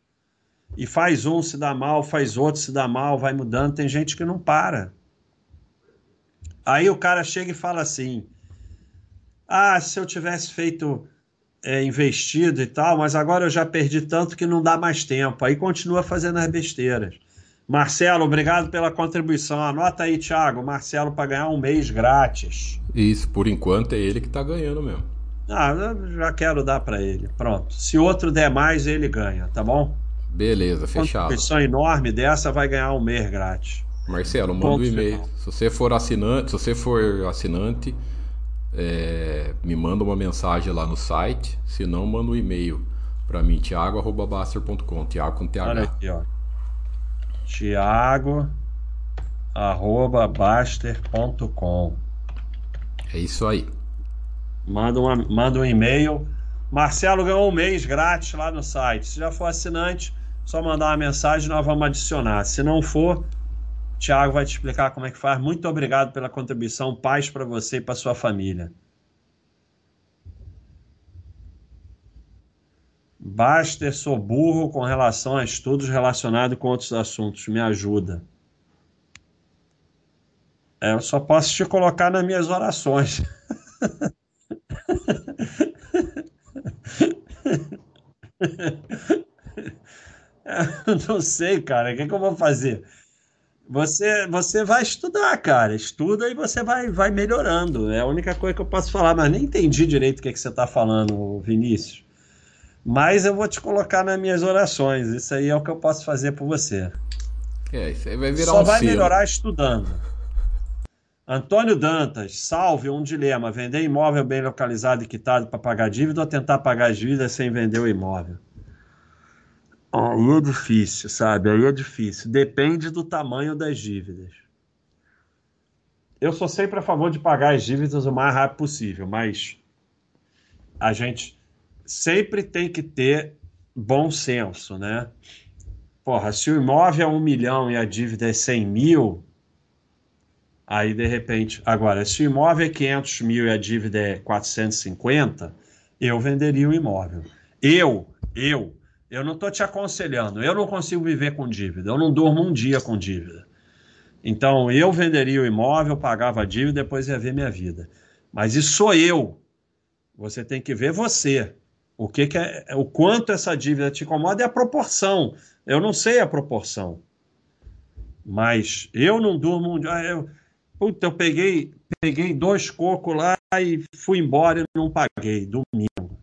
E faz um se dá mal, faz outro se dá mal, vai mudando. Tem gente que não para. Aí o cara chega e fala assim: Ah, se eu tivesse feito é, investido e tal, mas agora eu já perdi tanto que não dá mais tempo. Aí continua fazendo as besteiras. Marcelo, obrigado pela contribuição. Anota aí, Thiago. Marcelo para ganhar um mês grátis. Isso, por enquanto é ele que está ganhando mesmo. Ah, já quero dar para ele. Pronto. Se outro der mais, ele ganha, tá bom? Beleza, fechado. Uma contribuição enorme dessa vai ganhar um mês grátis. Marcelo, manda um e-mail. Se você for assinante, se você for assinante, é, me manda uma mensagem lá no site. Se não, manda um e-mail para mim, thiago.baster.com. Thiago com TH. Olha aqui, ó. Thiago.baster.com. É isso aí. Manda, uma, manda um e-mail. Marcelo ganhou um mês grátis lá no site. Se já for assinante, só mandar uma mensagem nós vamos adicionar. Se não for, Tiago vai te explicar como é que faz. Muito obrigado pela contribuição. Paz para você e para sua família. Baster, sou burro com relação a estudos relacionados com outros assuntos. Me ajuda. É, eu só posso te colocar nas minhas orações. Eu não sei, cara. O que, que eu vou fazer? Você, você vai estudar, cara. Estuda e você vai, vai melhorando. É a única coisa que eu posso falar, mas nem entendi direito o que, que você está falando, Vinícius. Mas eu vou te colocar nas minhas orações. Isso aí é o que eu posso fazer por você. É, isso aí vai virar Só um vai melhorar estudando. Antônio Dantas, salve um dilema: vender imóvel bem localizado e quitado para pagar dívida ou tentar pagar as dívidas sem vender o imóvel? Aí é difícil, sabe? Aí é difícil. Depende do tamanho das dívidas. Eu sou sempre a favor de pagar as dívidas o mais rápido possível, mas a gente sempre tem que ter bom senso, né? Porra, se o imóvel é um milhão e a dívida é 100 mil, aí de repente. Agora, se o imóvel é 500 mil e a dívida é 450, eu venderia o imóvel. Eu, eu, eu não estou te aconselhando. Eu não consigo viver com dívida. Eu não durmo um dia com dívida. Então, eu venderia o imóvel, pagava a dívida, depois ia ver minha vida. Mas isso sou eu. Você tem que ver você. O que, que é, o quanto essa dívida te incomoda é a proporção. Eu não sei a proporção. Mas eu não durmo. Ah, eu, puta, eu peguei, peguei dois cocos lá e fui embora e não paguei. Domingo.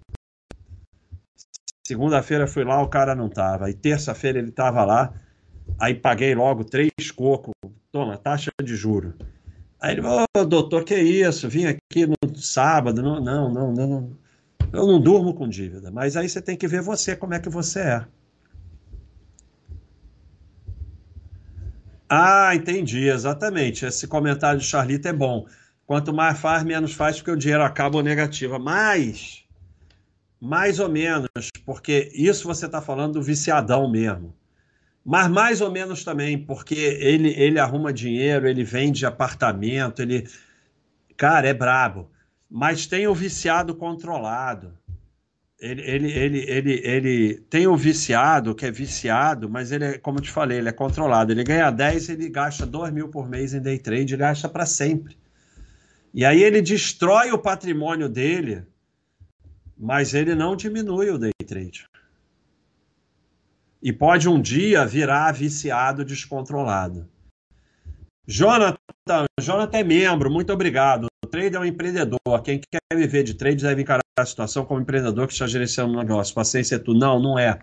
Segunda-feira fui lá, o cara não tava. E terça-feira ele tava lá. Aí paguei logo três cocos. Toma, taxa de juro. Aí ele falou, oh, doutor, que isso? Vim aqui no sábado. Não, não, não, não. Eu não durmo com dívida. Mas aí você tem que ver você, como é que você é. Ah, entendi, exatamente. Esse comentário de Charlita é bom. Quanto mais faz, menos faz, porque o dinheiro acaba negativa. Mas mais ou menos, porque isso você está falando do viciadão mesmo. Mas mais ou menos também, porque ele, ele arruma dinheiro, ele vende apartamento, ele. Cara, é brabo. Mas tem o viciado controlado. Ele, ele, ele, ele, ele tem o viciado, que é viciado, mas ele é, como eu te falei, ele é controlado. Ele ganha 10, ele gasta 2 mil por mês em day trade gasta para sempre. E aí ele destrói o patrimônio dele mas ele não diminui o day trade. E pode um dia virar viciado descontrolado. Jonathan, Jonathan é membro, muito obrigado. O trader é um empreendedor. Quem quer viver de trade deve encarar a situação como empreendedor que está gerenciando um negócio. Paciência é tudo. Não, não é.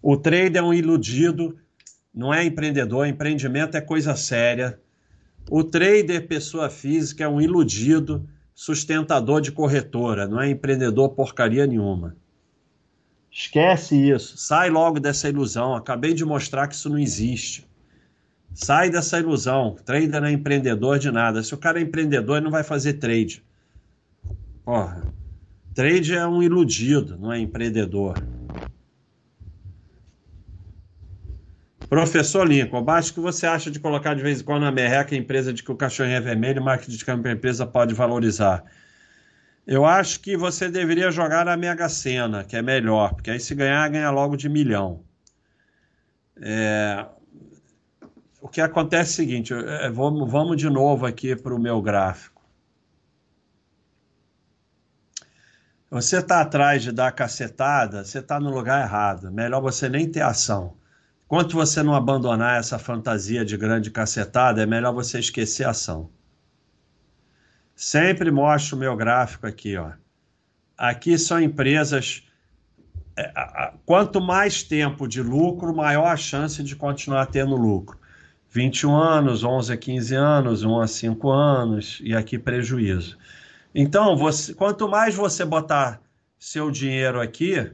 O trader é um iludido, não é empreendedor. Empreendimento é coisa séria. O trader, pessoa física, é um iludido sustentador de corretora, não é empreendedor porcaria nenhuma. Esquece isso, sai logo dessa ilusão. Acabei de mostrar que isso não existe. Sai dessa ilusão. Trader não é empreendedor de nada. Se o cara é empreendedor, ele não vai fazer trade. Porra. Trade é um iludido, não é empreendedor. Professor Lincoln, abaixo que você acha de colocar de vez em quando na merreca a empresa de que o cachorrinho é vermelho marketing de para a empresa pode valorizar? Eu acho que você deveria jogar na Mega Sena, que é melhor, porque aí se ganhar, ganha logo de milhão. É... O que acontece é o seguinte, é, vamos, vamos de novo aqui para o meu gráfico. Você está atrás de dar cacetada, você está no lugar errado. Melhor você nem ter ação. Enquanto você não abandonar essa fantasia de grande cacetada, é melhor você esquecer a ação. Sempre mostro o meu gráfico aqui, ó. Aqui são empresas é, quanto mais tempo de lucro, maior a chance de continuar tendo lucro. 21 anos, 11 a 15 anos, 1 a 5 anos e aqui prejuízo. Então, você, quanto mais você botar seu dinheiro aqui,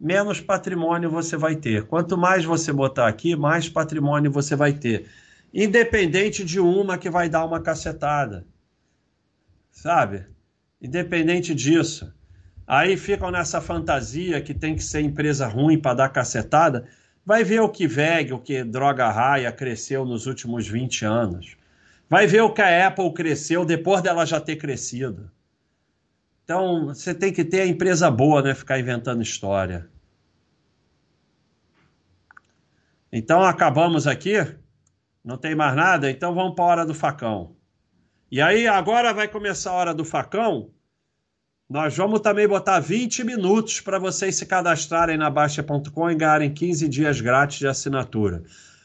menos patrimônio você vai ter. Quanto mais você botar aqui, mais patrimônio você vai ter. Independente de uma que vai dar uma cacetada. Sabe? Independente disso. Aí ficam nessa fantasia que tem que ser empresa ruim para dar cacetada. Vai ver o que VEG, o que Droga Raia cresceu nos últimos 20 anos. Vai ver o que a Apple cresceu depois dela já ter crescido. Então, você tem que ter a empresa boa, né? Ficar inventando história. Então, acabamos aqui. Não tem mais nada? Então, vamos para a hora do facão. E aí, agora vai começar a hora do facão. Nós vamos também botar 20 minutos para vocês se cadastrarem na Baixa.com e ganharem 15 dias grátis de assinatura.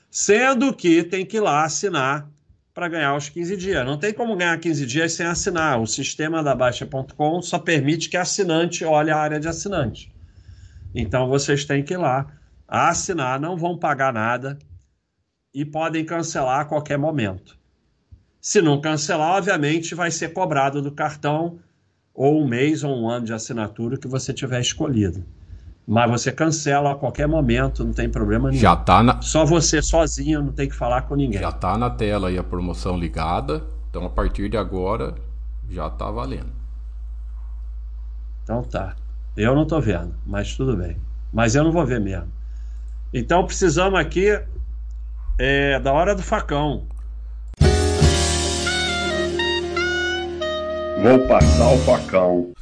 Sendo que tem que ir lá assinar para ganhar os 15 dias. Não tem como ganhar 15 dias sem assinar. O sistema da Baixa.com só permite que assinante olhe a área de assinante. Então vocês têm que ir lá assinar, não vão pagar nada e podem cancelar a qualquer momento. Se não cancelar, obviamente vai ser cobrado do cartão ou um mês ou um ano de assinatura que você tiver escolhido. Mas você cancela a qualquer momento, não tem problema nenhum. Já tá na... Só você sozinho, não tem que falar com ninguém. Já tá na tela aí a promoção ligada. Então a partir de agora já tá valendo. Então tá. Eu não tô vendo, mas tudo bem. Mas eu não vou ver mesmo. Então precisamos aqui é, da hora do facão. Vou passar o facão.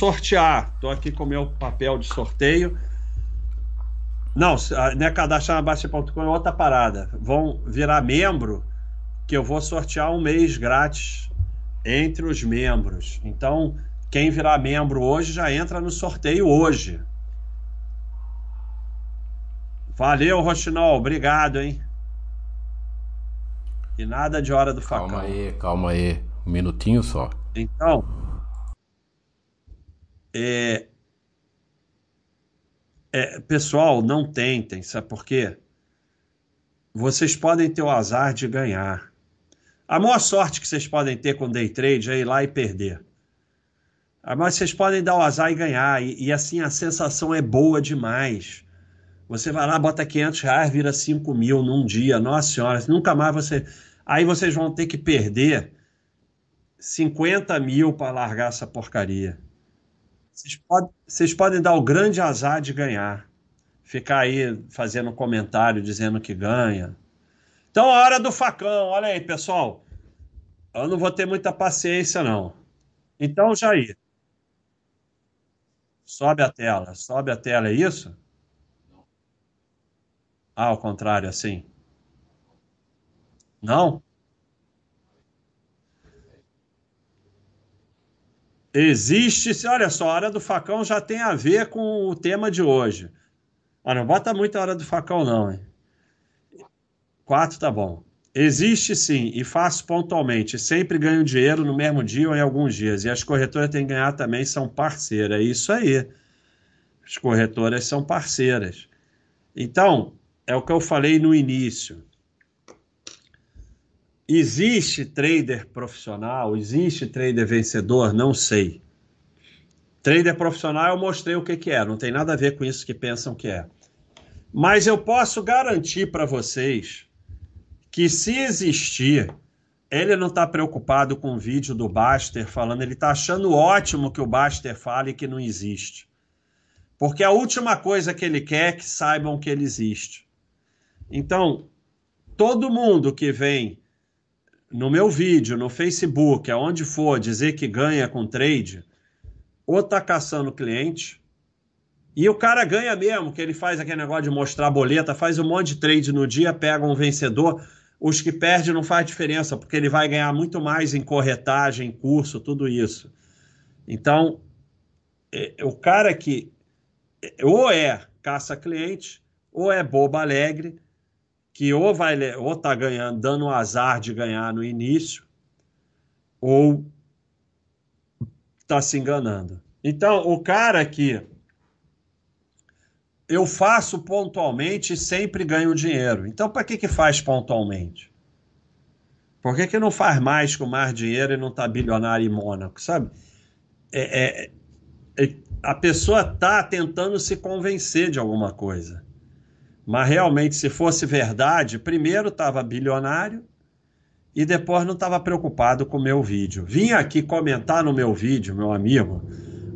sortear. Estou aqui com o meu papel de sorteio. Não, não é cadastrar na Baixa.com, é outra parada. Vão virar membro, que eu vou sortear um mês grátis entre os membros. Então, quem virar membro hoje já entra no sorteio hoje. Valeu, Rochinol. Obrigado, hein? E nada de hora do facão. Calma aí, calma aí. Um minutinho só. Então, é, é, pessoal, não tentem, sabe por quê? Vocês podem ter o azar de ganhar. A maior sorte que vocês podem ter com day trade é ir lá e perder. Ah, mas vocês podem dar o azar e ganhar, e, e assim a sensação é boa demais. Você vai lá, bota 500 reais, vira 5 mil num dia, nossa senhora, nunca mais você. Aí vocês vão ter que perder 50 mil para largar essa porcaria. Vocês, vocês podem dar o grande azar de ganhar. Ficar aí fazendo comentário dizendo que ganha. Então, a hora do facão, olha aí, pessoal. Eu não vou ter muita paciência, não. Então, Jair. Sobe a tela. Sobe a tela, é isso? Ah, ao contrário, assim. Não? Existe, olha só, a hora do facão já tem a ver com o tema de hoje. Ah, não bota muito a hora do facão, não, hein? Quatro tá bom. Existe sim, e faço pontualmente. Sempre ganho dinheiro no mesmo dia ou em alguns dias. E as corretoras têm que ganhar também, são parceiras. É isso aí. As corretoras são parceiras. Então, é o que eu falei no início. Existe trader profissional? Existe trader vencedor? Não sei. Trader profissional eu mostrei o que, que é, não tem nada a ver com isso que pensam que é. Mas eu posso garantir para vocês que se existir, ele não está preocupado com o vídeo do Baster falando, ele está achando ótimo que o Baster fale que não existe. Porque a última coisa que ele quer é que saibam que ele existe. Então, todo mundo que vem no meu vídeo, no Facebook, aonde for, dizer que ganha com trade, ou tá caçando cliente, e o cara ganha mesmo, que ele faz aquele negócio de mostrar boleta, faz um monte de trade no dia, pega um vencedor. Os que perdem não faz diferença, porque ele vai ganhar muito mais em corretagem, curso, tudo isso. Então, é, o cara que ou é caça cliente, ou é boba alegre, que ou vai ou tá ganhando, dando o azar de ganhar no início, ou está se enganando. Então, o cara que eu faço pontualmente e sempre ganho dinheiro. Então, para que, que faz pontualmente? Por que, que não faz mais com mais dinheiro e não está bilionário em Mônaco, sabe? É, é, é, a pessoa está tentando se convencer de alguma coisa. Mas realmente, se fosse verdade, primeiro estava bilionário e depois não estava preocupado com o meu vídeo. Vinha aqui comentar no meu vídeo, meu amigo,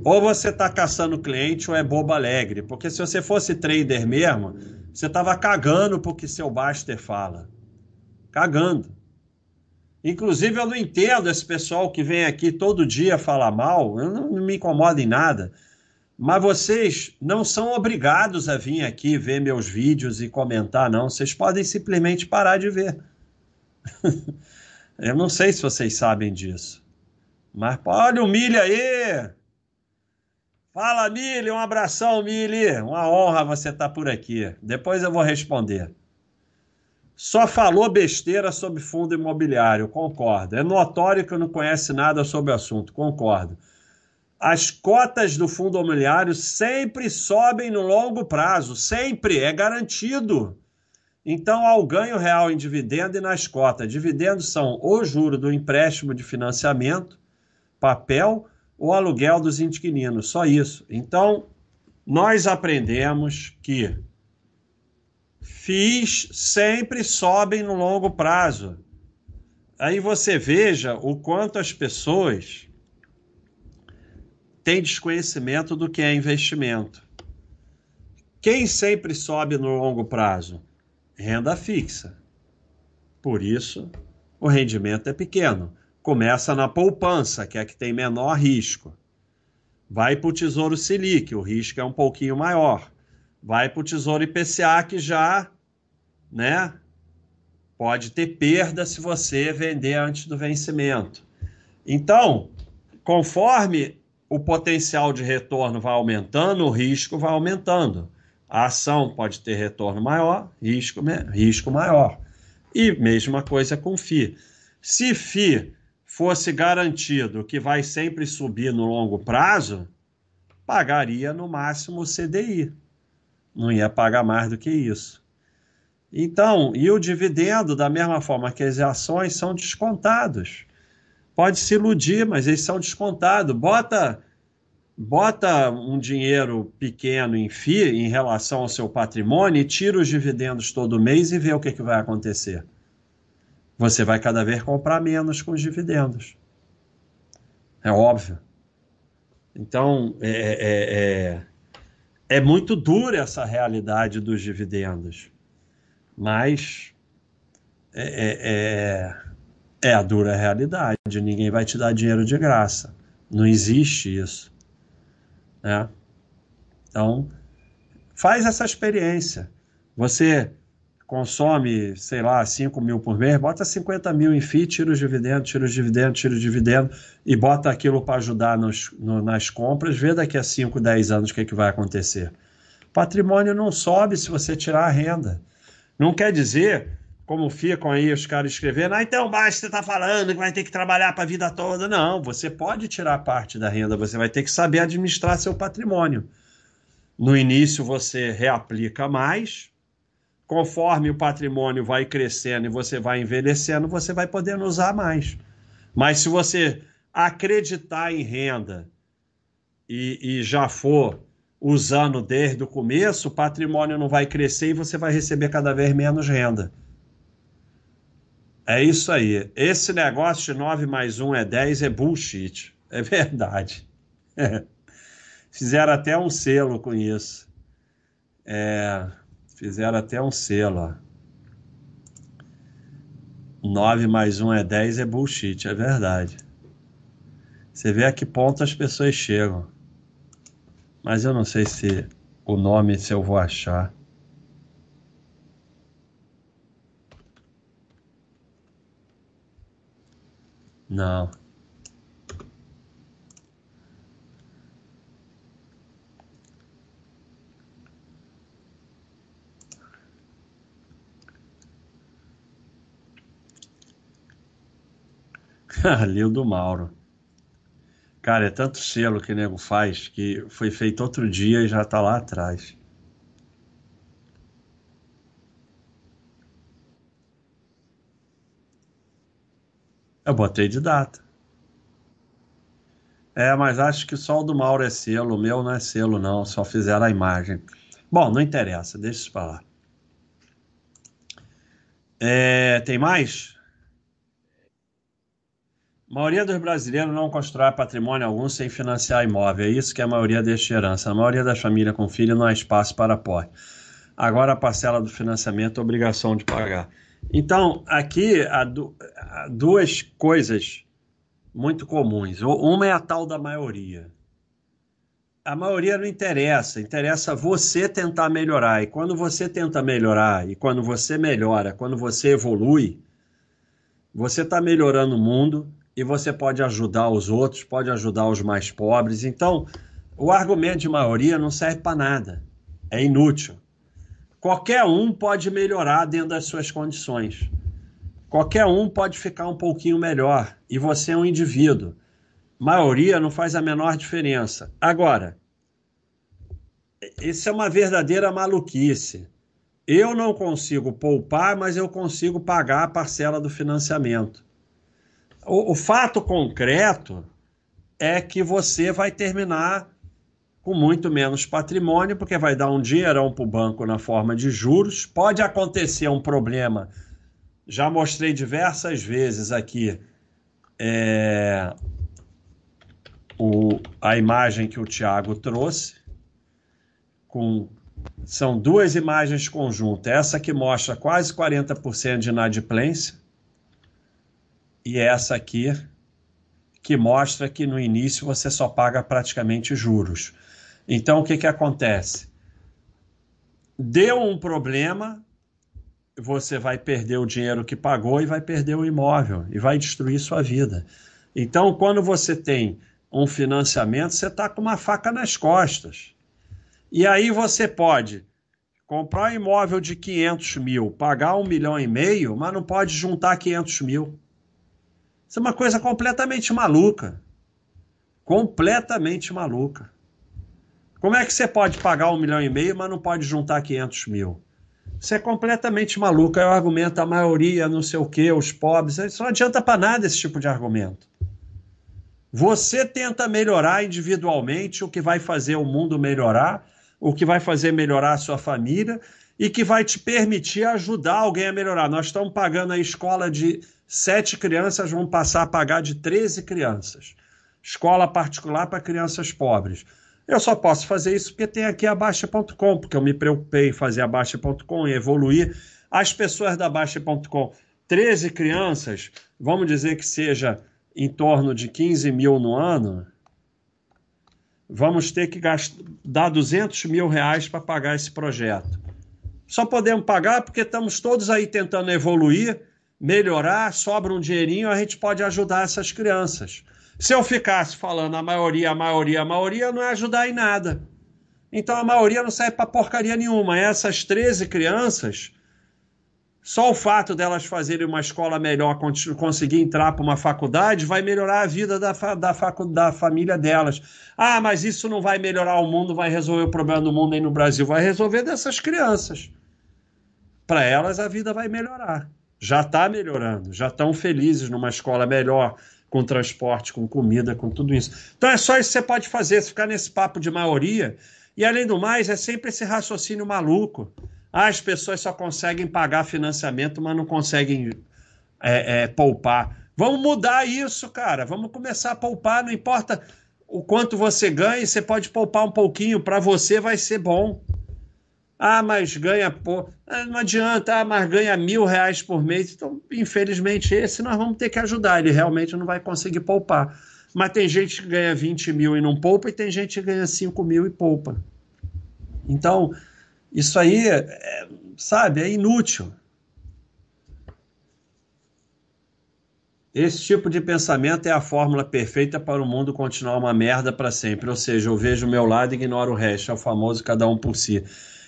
ou você está caçando cliente ou é bobo alegre. Porque se você fosse trader mesmo, você estava cagando porque que seu Baster fala. Cagando. Inclusive, eu não entendo esse pessoal que vem aqui todo dia falar mal, eu não, não me incomoda em nada. Mas vocês não são obrigados a vir aqui ver meus vídeos e comentar, não. Vocês podem simplesmente parar de ver. eu não sei se vocês sabem disso. Mas olha o milho aí! Fala, Mili, um abração, Mili. Uma honra você estar por aqui. Depois eu vou responder. Só falou besteira sobre fundo imobiliário, concordo. É notório que não conhece nada sobre o assunto, concordo. As cotas do fundo imobiliário sempre sobem no longo prazo, sempre, é garantido. Então, há o ganho real em dividendo e nas cotas. Dividendos são o juro do empréstimo de financiamento, papel o aluguel dos inquilinos, só isso. Então, nós aprendemos que FIIs sempre sobem no longo prazo. Aí você veja o quanto as pessoas têm desconhecimento do que é investimento. Quem sempre sobe no longo prazo? Renda fixa. Por isso, o rendimento é pequeno. Começa na poupança, que é a que tem menor risco. Vai para o Tesouro Selic, o risco é um pouquinho maior. Vai para o Tesouro IPCA, que já né, pode ter perda se você vender antes do vencimento. Então, conforme o potencial de retorno vai aumentando, o risco vai aumentando. A ação pode ter retorno maior, risco, risco maior. E mesma coisa com FI. Se FI fosse garantido que vai sempre subir no longo prazo, pagaria no máximo o CDI. Não ia pagar mais do que isso. Então, e o dividendo, da mesma forma que as ações, são descontados. Pode se iludir, mas eles são descontados. Bota, bota um dinheiro pequeno em FII em relação ao seu patrimônio e tira os dividendos todo mês e vê o que, que vai acontecer você vai cada vez comprar menos com os dividendos. É óbvio. Então, é, é, é, é muito dura essa realidade dos dividendos. Mas é, é, a dura realidade. Ninguém vai te dar dinheiro de graça. Não existe isso. Né? Então, faz essa experiência. Você consome, sei lá, 5 mil por mês, bota 50 mil em FII, tira os dividendos, tira os dividendos, tira os dividendos e bota aquilo para ajudar nos, no, nas compras, vê daqui a 5, 10 anos o que, é que vai acontecer. Patrimônio não sobe se você tirar a renda. Não quer dizer, como ficam aí os caras escrevendo, ah, então basta você está falando que vai ter que trabalhar para a vida toda. Não, você pode tirar parte da renda, você vai ter que saber administrar seu patrimônio. No início você reaplica mais, conforme o patrimônio vai crescendo e você vai envelhecendo, você vai podendo usar mais. Mas se você acreditar em renda e, e já for usando desde o começo, o patrimônio não vai crescer e você vai receber cada vez menos renda. É isso aí. Esse negócio de 9 mais 1 é 10 é bullshit. É verdade. Fizeram até um selo com isso. É. Fizeram até um selo, ó. 9 mais 1 é 10 é bullshit, é verdade. Você vê a que ponto as pessoas chegam. Mas eu não sei se o nome, se eu vou achar. Não. Lildo Mauro. Cara, é tanto selo que o nego faz que foi feito outro dia e já está lá atrás. Eu botei de data. É, mas acho que só o do Mauro é selo, o meu não é selo, não, só fizeram a imagem. Bom, não interessa, deixa isso para lá. É, tem mais? A maioria dos brasileiros não constrói patrimônio algum sem financiar imóvel. É isso que a maioria deixa de herança. A maioria das famílias com filho não há espaço para apoio. Agora a parcela do financiamento é obrigação de pagar. Então, aqui há, du há duas coisas muito comuns. Uma é a tal da maioria. A maioria não interessa, interessa você tentar melhorar. E quando você tenta melhorar, e quando você melhora, quando você evolui, você está melhorando o mundo e você pode ajudar os outros, pode ajudar os mais pobres. Então, o argumento de maioria não serve para nada, é inútil. Qualquer um pode melhorar dentro das suas condições. Qualquer um pode ficar um pouquinho melhor e você é um indivíduo. Maioria não faz a menor diferença. Agora, isso é uma verdadeira maluquice. Eu não consigo poupar, mas eu consigo pagar a parcela do financiamento. O, o fato concreto é que você vai terminar com muito menos patrimônio, porque vai dar um dinheirão para o banco na forma de juros. Pode acontecer um problema já mostrei diversas vezes aqui é, o, a imagem que o Tiago trouxe. Com, são duas imagens conjuntas. Essa que mostra quase 40% de inadimplência e essa aqui que mostra que no início você só paga praticamente juros. Então o que, que acontece? Deu um problema, você vai perder o dinheiro que pagou e vai perder o imóvel e vai destruir sua vida. Então, quando você tem um financiamento, você está com uma faca nas costas. E aí você pode comprar um imóvel de 500 mil, pagar um milhão e meio, mas não pode juntar 500 mil. Isso é uma coisa completamente maluca. Completamente maluca. Como é que você pode pagar um milhão e meio, mas não pode juntar 500 mil? Isso é completamente maluco. O argumento, a maioria, não sei o quê, os pobres. Isso não adianta para nada esse tipo de argumento. Você tenta melhorar individualmente o que vai fazer o mundo melhorar, o que vai fazer melhorar a sua família e que vai te permitir ajudar alguém a melhorar. Nós estamos pagando a escola de sete crianças, vamos passar a pagar de 13 crianças. Escola particular para crianças pobres. Eu só posso fazer isso porque tem aqui a Baixa.com, porque eu me preocupei em fazer a Baixa.com e evoluir. As pessoas da Baixa.com, 13 crianças, vamos dizer que seja em torno de 15 mil no ano, vamos ter que gastar, dar 200 mil reais para pagar esse projeto. Só podemos pagar porque estamos todos aí tentando evoluir, melhorar, sobra um dinheirinho, a gente pode ajudar essas crianças. Se eu ficasse falando a maioria, a maioria, a maioria, não ia ajudar em nada. Então a maioria não serve para porcaria nenhuma. Essas 13 crianças, só o fato delas fazerem uma escola melhor, conseguir entrar para uma faculdade, vai melhorar a vida da, da, da família delas. Ah, mas isso não vai melhorar o mundo, vai resolver o problema do mundo aí no Brasil. Vai resolver dessas crianças. Para elas a vida vai melhorar. Já está melhorando, já estão felizes numa escola melhor, com transporte, com comida, com tudo isso. Então é só isso que você pode fazer, ficar nesse papo de maioria. E além do mais, é sempre esse raciocínio maluco. Ah, as pessoas só conseguem pagar financiamento, mas não conseguem é, é, poupar. Vamos mudar isso, cara. Vamos começar a poupar. Não importa o quanto você ganha, você pode poupar um pouquinho. Para você vai ser bom. Ah, mas ganha pô, ah, não adianta, ah, mas ganha mil reais por mês. Então, infelizmente, esse nós vamos ter que ajudar. Ele realmente não vai conseguir poupar. Mas tem gente que ganha 20 mil e não poupa, e tem gente que ganha 5 mil e poupa. Então, isso aí, é, sabe, é inútil. Esse tipo de pensamento é a fórmula perfeita para o mundo continuar uma merda para sempre. Ou seja, eu vejo o meu lado e ignoro o resto. É o famoso cada um por si.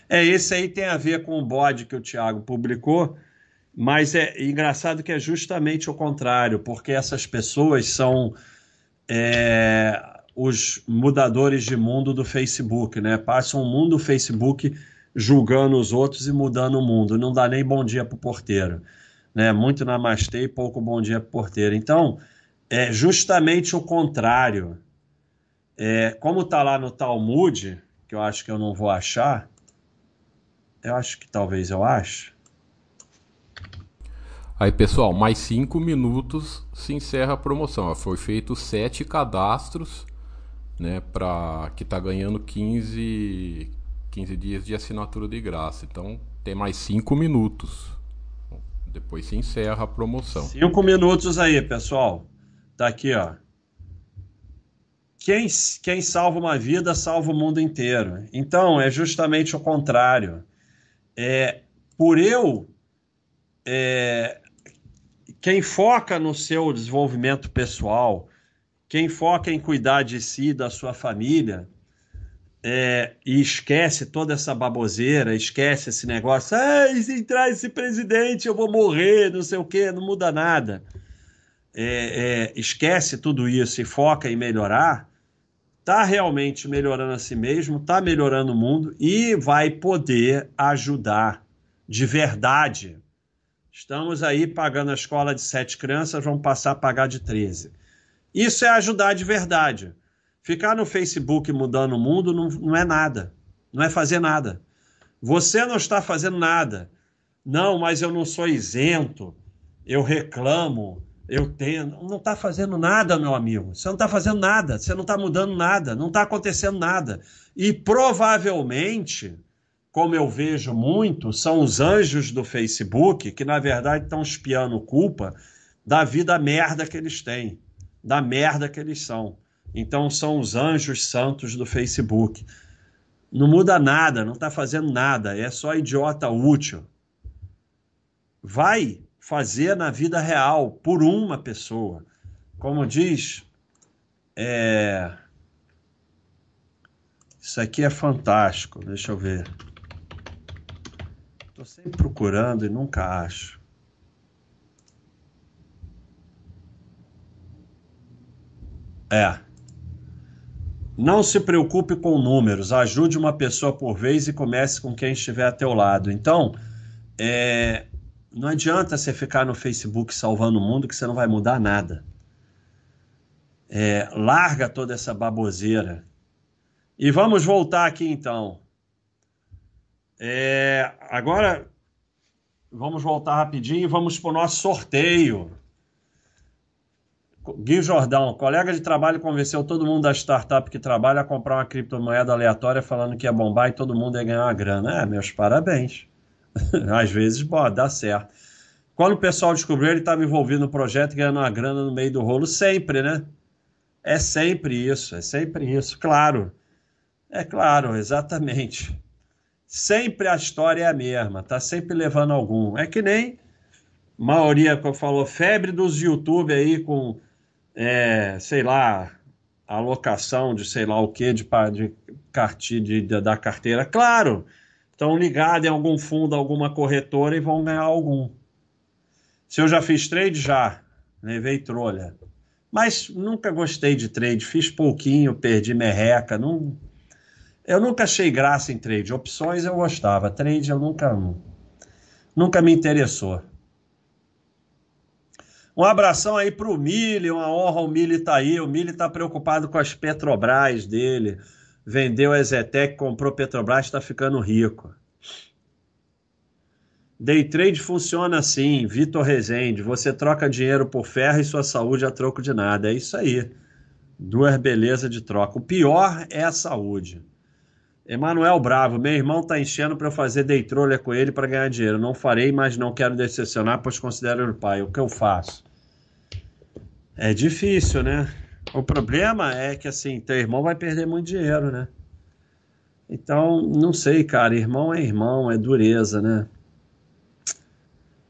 É, esse aí tem a ver com o bode que o Tiago publicou, mas é engraçado que é justamente o contrário, porque essas pessoas são é, os mudadores de mundo do Facebook, né? Passam o mundo do Facebook julgando os outros e mudando o mundo. Não dá nem bom dia para o porteiro. Né? Muito namastê e pouco bom dia para o porteiro. Então, é justamente o contrário. É, como está lá no Talmud, que eu acho que eu não vou achar, eu acho que talvez eu ache. Aí, pessoal, mais cinco minutos se encerra a promoção. Foi feito sete cadastros, né, para que tá ganhando 15, 15 dias de assinatura de graça. Então tem mais 5 minutos. Depois se encerra a promoção. 5 minutos aí, pessoal. Tá aqui, ó. Quem, quem salva uma vida salva o mundo inteiro. Então é justamente o contrário. É, por eu. É, quem foca no seu desenvolvimento pessoal, quem foca em cuidar de si, da sua família, é, e esquece toda essa baboseira, esquece esse negócio, ah, se entrar esse presidente eu vou morrer, não sei o que, não muda nada. É, é, esquece tudo isso e foca em melhorar, está realmente melhorando a si mesmo, está melhorando o mundo e vai poder ajudar de verdade. Estamos aí pagando a escola de sete crianças, vamos passar a pagar de 13. Isso é ajudar de verdade. Ficar no Facebook mudando o mundo não, não é nada. Não é fazer nada. Você não está fazendo nada. Não, mas eu não sou isento. Eu reclamo. Eu tenho. Não está fazendo nada, meu amigo. Você não está fazendo nada. Você não está mudando nada. Não está acontecendo nada. E provavelmente, como eu vejo muito, são os anjos do Facebook que, na verdade, estão espiando culpa da vida merda que eles têm, da merda que eles são. Então são os anjos santos do Facebook. Não muda nada, não está fazendo nada, é só idiota útil. Vai fazer na vida real, por uma pessoa. Como diz, é... isso aqui é fantástico, deixa eu ver. Estou sempre procurando e nunca acho. É. Não se preocupe com números, ajude uma pessoa por vez e comece com quem estiver a teu lado. Então, é, não adianta você ficar no Facebook salvando o mundo que você não vai mudar nada. É, larga toda essa baboseira. E vamos voltar aqui então. É, agora, vamos voltar rapidinho e vamos para o nosso sorteio. Gui Jordão, colega de trabalho convenceu todo mundo da startup que trabalha a comprar uma criptomoeda aleatória falando que ia bombar e todo mundo ia ganhar uma grana. É, meus parabéns. Às vezes, bom, dá certo. Quando o pessoal descobriu, ele estava envolvido no projeto ganhando uma grana no meio do rolo, sempre, né? É sempre isso, é sempre isso, claro. É claro, exatamente. Sempre a história é a mesma, tá sempre levando algum. É que nem maioria que falou, febre dos YouTube aí com é, sei lá, alocação de sei lá o que de, de, de, de, da carteira. Claro, estão ligados em algum fundo, alguma corretora e vão ganhar algum. Se eu já fiz trade, já. Levei trolha. Mas nunca gostei de trade. Fiz pouquinho, perdi merreca. Não... Eu nunca achei graça em trade. Opções eu gostava. Trade eu nunca, nunca me interessou. Um abração aí pro Mili, uma honra o Mili tá aí. O Mili tá preocupado com as Petrobras dele. Vendeu a Zetec, comprou Petrobras, está ficando rico. Day trade funciona assim, Vitor Rezende. Você troca dinheiro por ferro e sua saúde a troco de nada. É isso aí. Duas belezas de troca. O pior é a saúde. Emanuel Bravo, meu irmão tá enchendo para eu fazer day trolha com ele para ganhar dinheiro. Não farei, mas não quero decepcionar, pois considero o pai. O que eu faço? É difícil, né? O problema é que, assim, teu irmão vai perder muito dinheiro, né? Então, não sei, cara. Irmão é irmão, é dureza, né?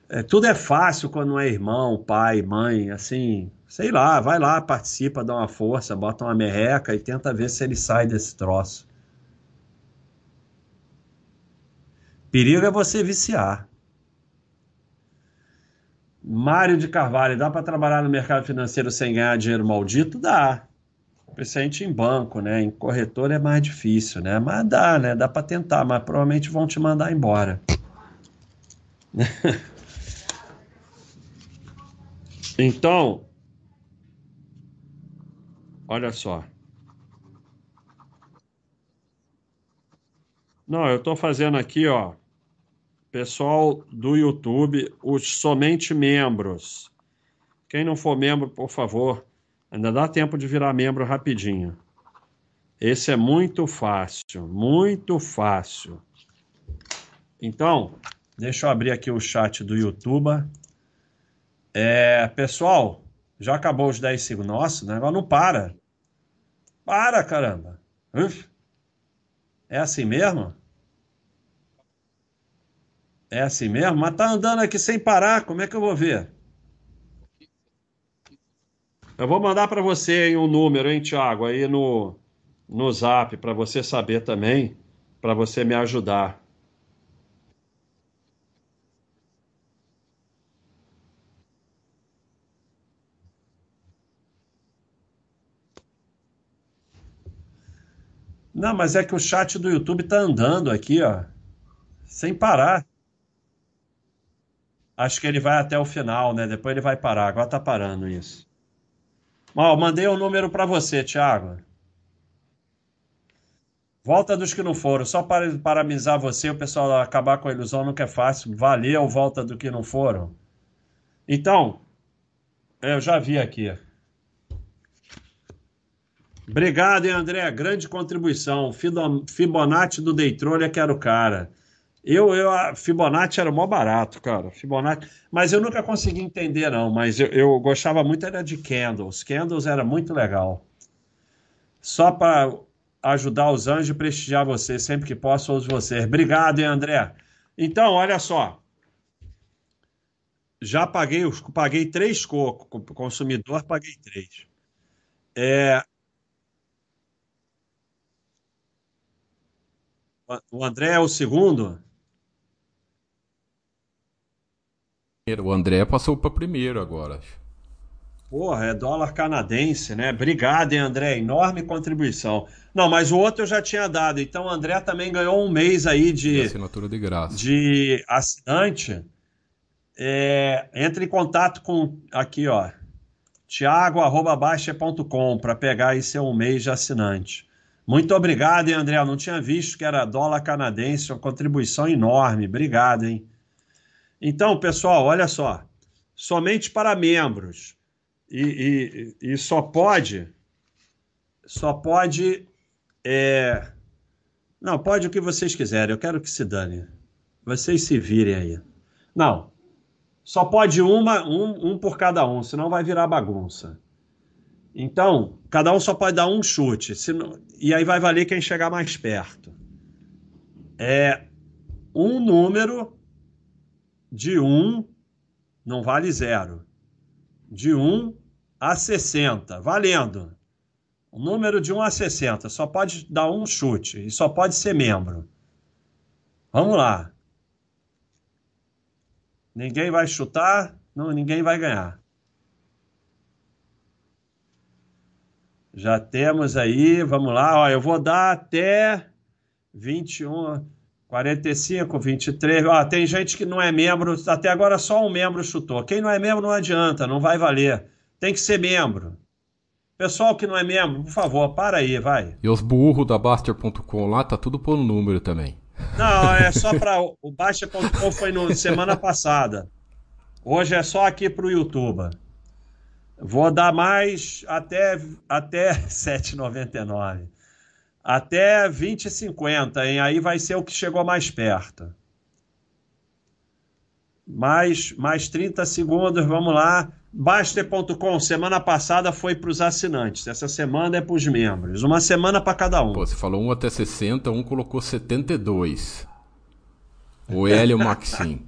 É, tudo é fácil quando é irmão, pai, mãe, assim, sei lá, vai lá, participa, dá uma força, bota uma merreca e tenta ver se ele sai desse troço. Perigo é você viciar. Mário de Carvalho, dá para trabalhar no mercado financeiro sem ganhar dinheiro maldito? Dá. Principalmente em banco, né? Em corretor é mais difícil, né? Mas dá, né? Dá para tentar, mas provavelmente vão te mandar embora. então, olha só. Não, eu estou fazendo aqui, ó. Pessoal do YouTube, os somente membros. Quem não for membro, por favor, ainda dá tempo de virar membro rapidinho. Esse é muito fácil, muito fácil. Então, deixa eu abrir aqui o chat do YouTube. É, pessoal, já acabou os 10 segundos. Nossa, o negócio não para. Para, caramba. Uf. É assim mesmo? É assim mesmo? Mas tá andando aqui sem parar, como é que eu vou ver? Eu vou mandar para você um número, hein, Thiago, aí no, no zap, para você saber também, para você me ajudar. Não, mas é que o chat do YouTube tá andando aqui, ó, sem parar. Acho que ele vai até o final, né? Depois ele vai parar. Agora tá parando isso. Mal, mandei o um número para você, Thiago. Volta dos que não foram. Só para parabenizar você, o pessoal acabar com a ilusão nunca é fácil. Valeu, volta do que não foram. Então, eu já vi aqui. Obrigado, hein, André? Grande contribuição. Fibonacci do Daytrolha, que era o cara. Eu, eu, a Fibonacci era mó barato, cara. Fibonacci. Mas eu nunca consegui entender, não. Mas eu, eu gostava muito era de Candles. Candles era muito legal. Só para ajudar os anjos e prestigiar você. Sempre que posso, ouço você. Obrigado, hein, André? Então, olha só. Já paguei, paguei três cocos. Consumidor, paguei três. É, o André é o segundo? O André passou para primeiro agora. Porra, é dólar canadense, né? Obrigado, hein, André? Enorme contribuição. Não, mas o outro eu já tinha dado. Então o André também ganhou um mês aí de, de assinatura de graça. De assinante. É, entre em contato com aqui, ó. Tiago.baixa.com para pegar aí seu mês de assinante. Muito obrigado, hein, André? Eu não tinha visto que era dólar canadense, uma contribuição enorme. Obrigado, hein? Então, pessoal, olha só. Somente para membros. E, e, e só pode. Só pode. É... Não, pode o que vocês quiserem. Eu quero que se dane. Vocês se virem aí. Não. Só pode uma, um, um por cada um, senão vai virar bagunça. Então, cada um só pode dar um chute. Senão... E aí vai valer quem chegar mais perto. É um número de 1 não vale zero. De 1 a 60, valendo. O número de 1 a 60 só pode dar um chute e só pode ser membro. Vamos lá. Ninguém vai chutar, não, ninguém vai ganhar. Já temos aí, vamos lá, ó, eu vou dar até 21. 45, 23. Ó, tem gente que não é membro, até agora só um membro chutou. Quem não é membro não adianta, não vai valer. Tem que ser membro. Pessoal que não é membro, por favor, para aí, vai. E os burros da Baster.com lá, tá tudo por número também. Não, é só para O Baster.com foi no semana passada. Hoje é só aqui para o YouTube. Vou dar mais até, até 7,99 até 20,50, hein? Aí vai ser o que chegou mais perto. Mais, mais 30 segundos, vamos lá. Baster.com, semana passada foi para os assinantes, essa semana é para os membros. Uma semana para cada um. Pô, você falou um até 60, um colocou 72. O Hélio Maxim.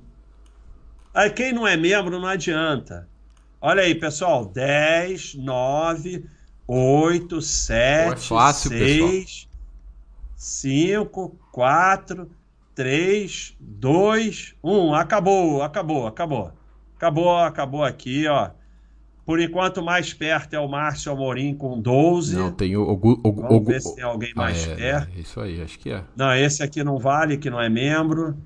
Aí quem não é membro não adianta. Olha aí, pessoal, 10, 9, 8, 7, Pô, é fácil, 6, pessoal. 5, 4, 3, 2, 1. Acabou, acabou, acabou. Acabou, acabou aqui, ó. Por enquanto, mais perto é o Márcio Amorim com 12. Não, tem o. o, o Vamos o, ver se tem alguém ah, mais é, perto. É isso aí, acho que é. Não, esse aqui não vale, que não é membro.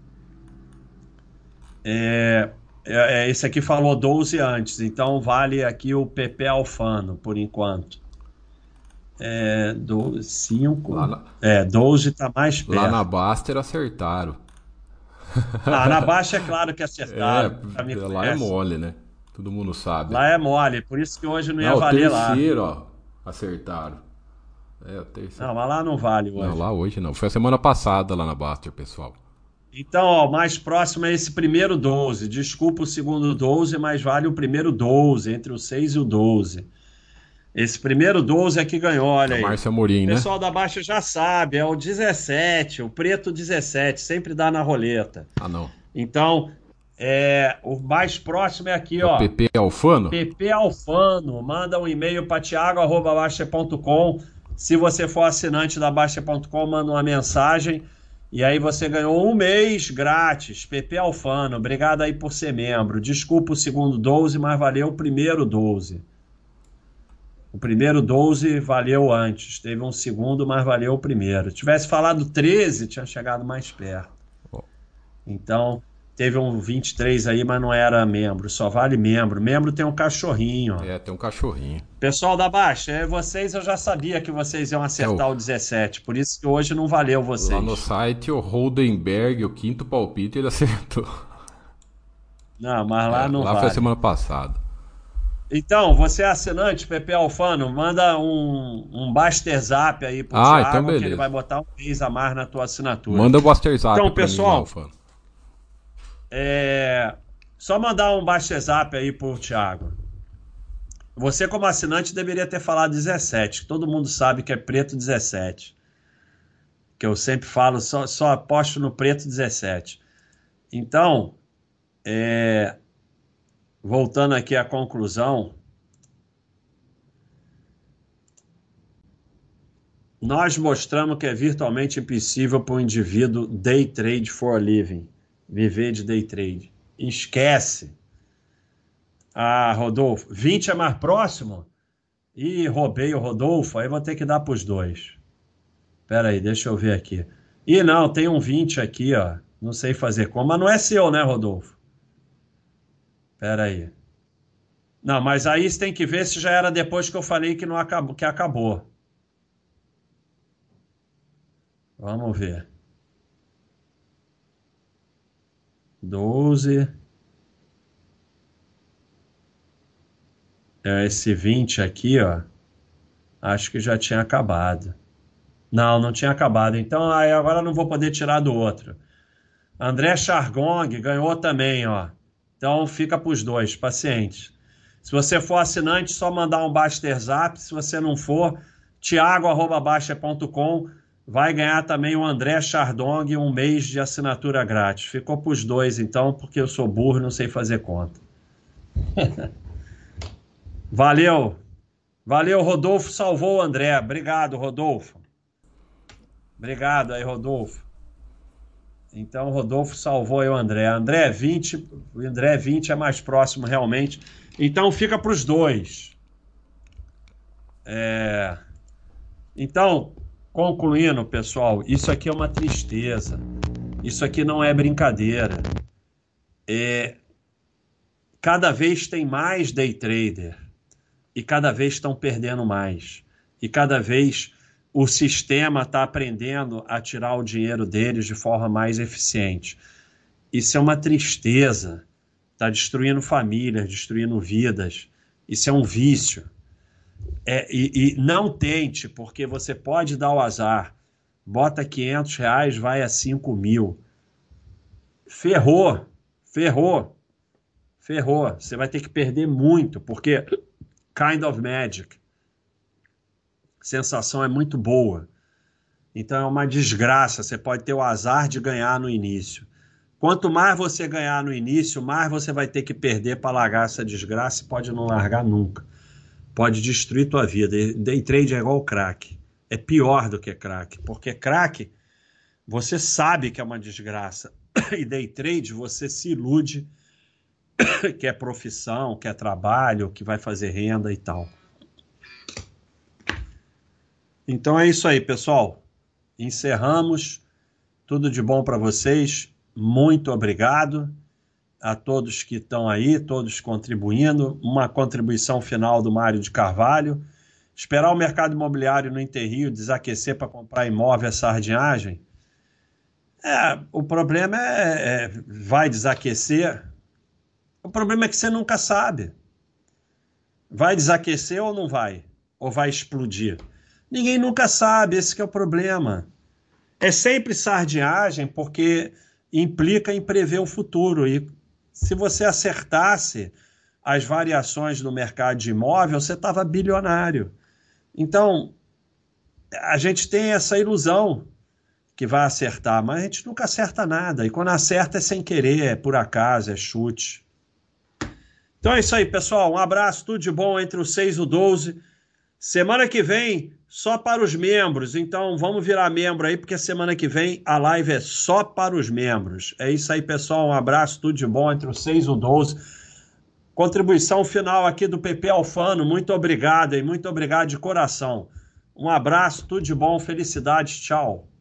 É, é, é esse aqui falou 12 antes, então vale aqui o PP Alfano, por enquanto. É, 12, 5. Na, é, 12 está mais perto. Lá na Baster acertaram. Ah, na Baixa é claro que acertaram. É, lá é mole, né? Todo mundo sabe. Lá é mole, por isso que hoje não ia não, valer lá. O terceiro, ó, acertaram. É, o terceiro. Não, mas lá não vale hoje. Não, lá hoje não. Foi a semana passada lá na Baster, pessoal. Então, ó, mais próximo é esse primeiro 12. Desculpa o segundo 12, mas vale o primeiro 12, entre o 6 e o 12. Esse primeiro 12 é que ganhou, olha é aí. Márcio Amorim, né? O pessoal da Baixa já sabe, é o 17, o preto 17, sempre dá na roleta. Ah, não. Então, é, o mais próximo é aqui, é ó. PP Alfano? PP Alfano. Manda um e-mail para tiago.baixa.com. Se você for assinante da Baixa.com, manda uma mensagem. E aí você ganhou um mês grátis. PP Alfano. Obrigado aí por ser membro. Desculpa o segundo 12, mas valeu o primeiro 12. O primeiro 12 valeu antes. Teve um segundo, mas valeu o primeiro. Se tivesse falado 13, tinha chegado mais perto. Então, Teve um 23 aí, mas não era membro, só vale membro. Membro tem um cachorrinho. É, tem um cachorrinho. Pessoal da Baixa, é, vocês eu já sabia que vocês iam acertar é o... o 17, por isso que hoje não valeu vocês. Lá no site, o Holdenberg, o quinto palpite, ele acertou. Não, mas lá é, não lá vale. foi semana passada. Então, você é assinante, Pepe Alfano, manda um, um Baster Zap aí pro ah, Thiago, então que ele vai botar um mês a mais na tua assinatura. Manda o Baster Zap Então, pessoal, mim, Alfano. É... Só mandar um baixo zap aí pro Thiago. Você, como assinante, deveria ter falado 17. Todo mundo sabe que é preto 17. Que eu sempre falo, só, só aposto no preto 17. Então, é... voltando aqui à conclusão. Nós mostramos que é virtualmente impossível para o indivíduo day trade for a living viver de day trade. Esquece. Ah, Rodolfo, 20 é mais próximo? Ih, roubei o Rodolfo, aí vou ter que dar para os dois. Espera aí, deixa eu ver aqui. Ih, não, tem um 20 aqui, ó. Não sei fazer como, mas não é seu, né, Rodolfo? Espera aí. Não, mas aí você tem que ver se já era depois que eu falei que não acabou, que acabou. Vamos ver. 12. É, esse 20 aqui, ó. Acho que já tinha acabado. Não, não tinha acabado. Então, agora não vou poder tirar do outro. André Chargong ganhou também, ó. Então fica para os dois, paciente. Se você for assinante, só mandar um Baster Zap. Se você não for, tiago.baixa.com vai ganhar também o André Chardong um mês de assinatura grátis. Ficou para os dois, então, porque eu sou burro não sei fazer conta. Valeu. Valeu, Rodolfo salvou o André. Obrigado, Rodolfo. Obrigado aí, Rodolfo. Então, Rodolfo salvou aí o André. André 20, o André 20 é mais próximo realmente. Então, fica para os dois. É... Então, Concluindo, pessoal, isso aqui é uma tristeza. Isso aqui não é brincadeira. É... Cada vez tem mais day trader e cada vez estão perdendo mais. E cada vez o sistema está aprendendo a tirar o dinheiro deles de forma mais eficiente. Isso é uma tristeza. Está destruindo famílias, destruindo vidas. Isso é um vício. É, e, e, não tente, porque você pode dar o azar. Bota 500 reais, vai a 5 mil. Ferrou, ferrou, ferrou. Você vai ter que perder muito, porque kind of magic. Sensação é muito boa. Então é uma desgraça. Você pode ter o azar de ganhar no início. Quanto mais você ganhar no início, mais você vai ter que perder para largar essa desgraça e pode não largar nunca pode destruir tua vida. Day trade é igual crack. É pior do que crack, porque crack você sabe que é uma desgraça. E day trade você se ilude que é profissão, que é trabalho, que vai fazer renda e tal. Então é isso aí, pessoal. Encerramos. Tudo de bom para vocês. Muito obrigado a todos que estão aí, todos contribuindo. Uma contribuição final do Mário de Carvalho. Esperar o mercado imobiliário no Interrio desaquecer para comprar imóvel é sardinhagem? É, o problema é, é, vai desaquecer. O problema é que você nunca sabe. Vai desaquecer ou não vai? Ou vai explodir? Ninguém nunca sabe, esse é o problema. É sempre sardinhagem porque implica em prever o futuro. E se você acertasse as variações no mercado de imóvel, você estava bilionário. Então, a gente tem essa ilusão que vai acertar, mas a gente nunca acerta nada. E quando acerta é sem querer, é por acaso, é chute. Então é isso aí, pessoal. Um abraço, tudo de bom entre o 6 e o 12. Semana que vem, só para os membros. Então vamos virar membro aí, porque semana que vem a live é só para os membros. É isso aí, pessoal. Um abraço, tudo de bom entre o 6 e o 12. Contribuição final aqui do PP Alfano. Muito obrigado e muito obrigado de coração. Um abraço, tudo de bom, felicidades, tchau.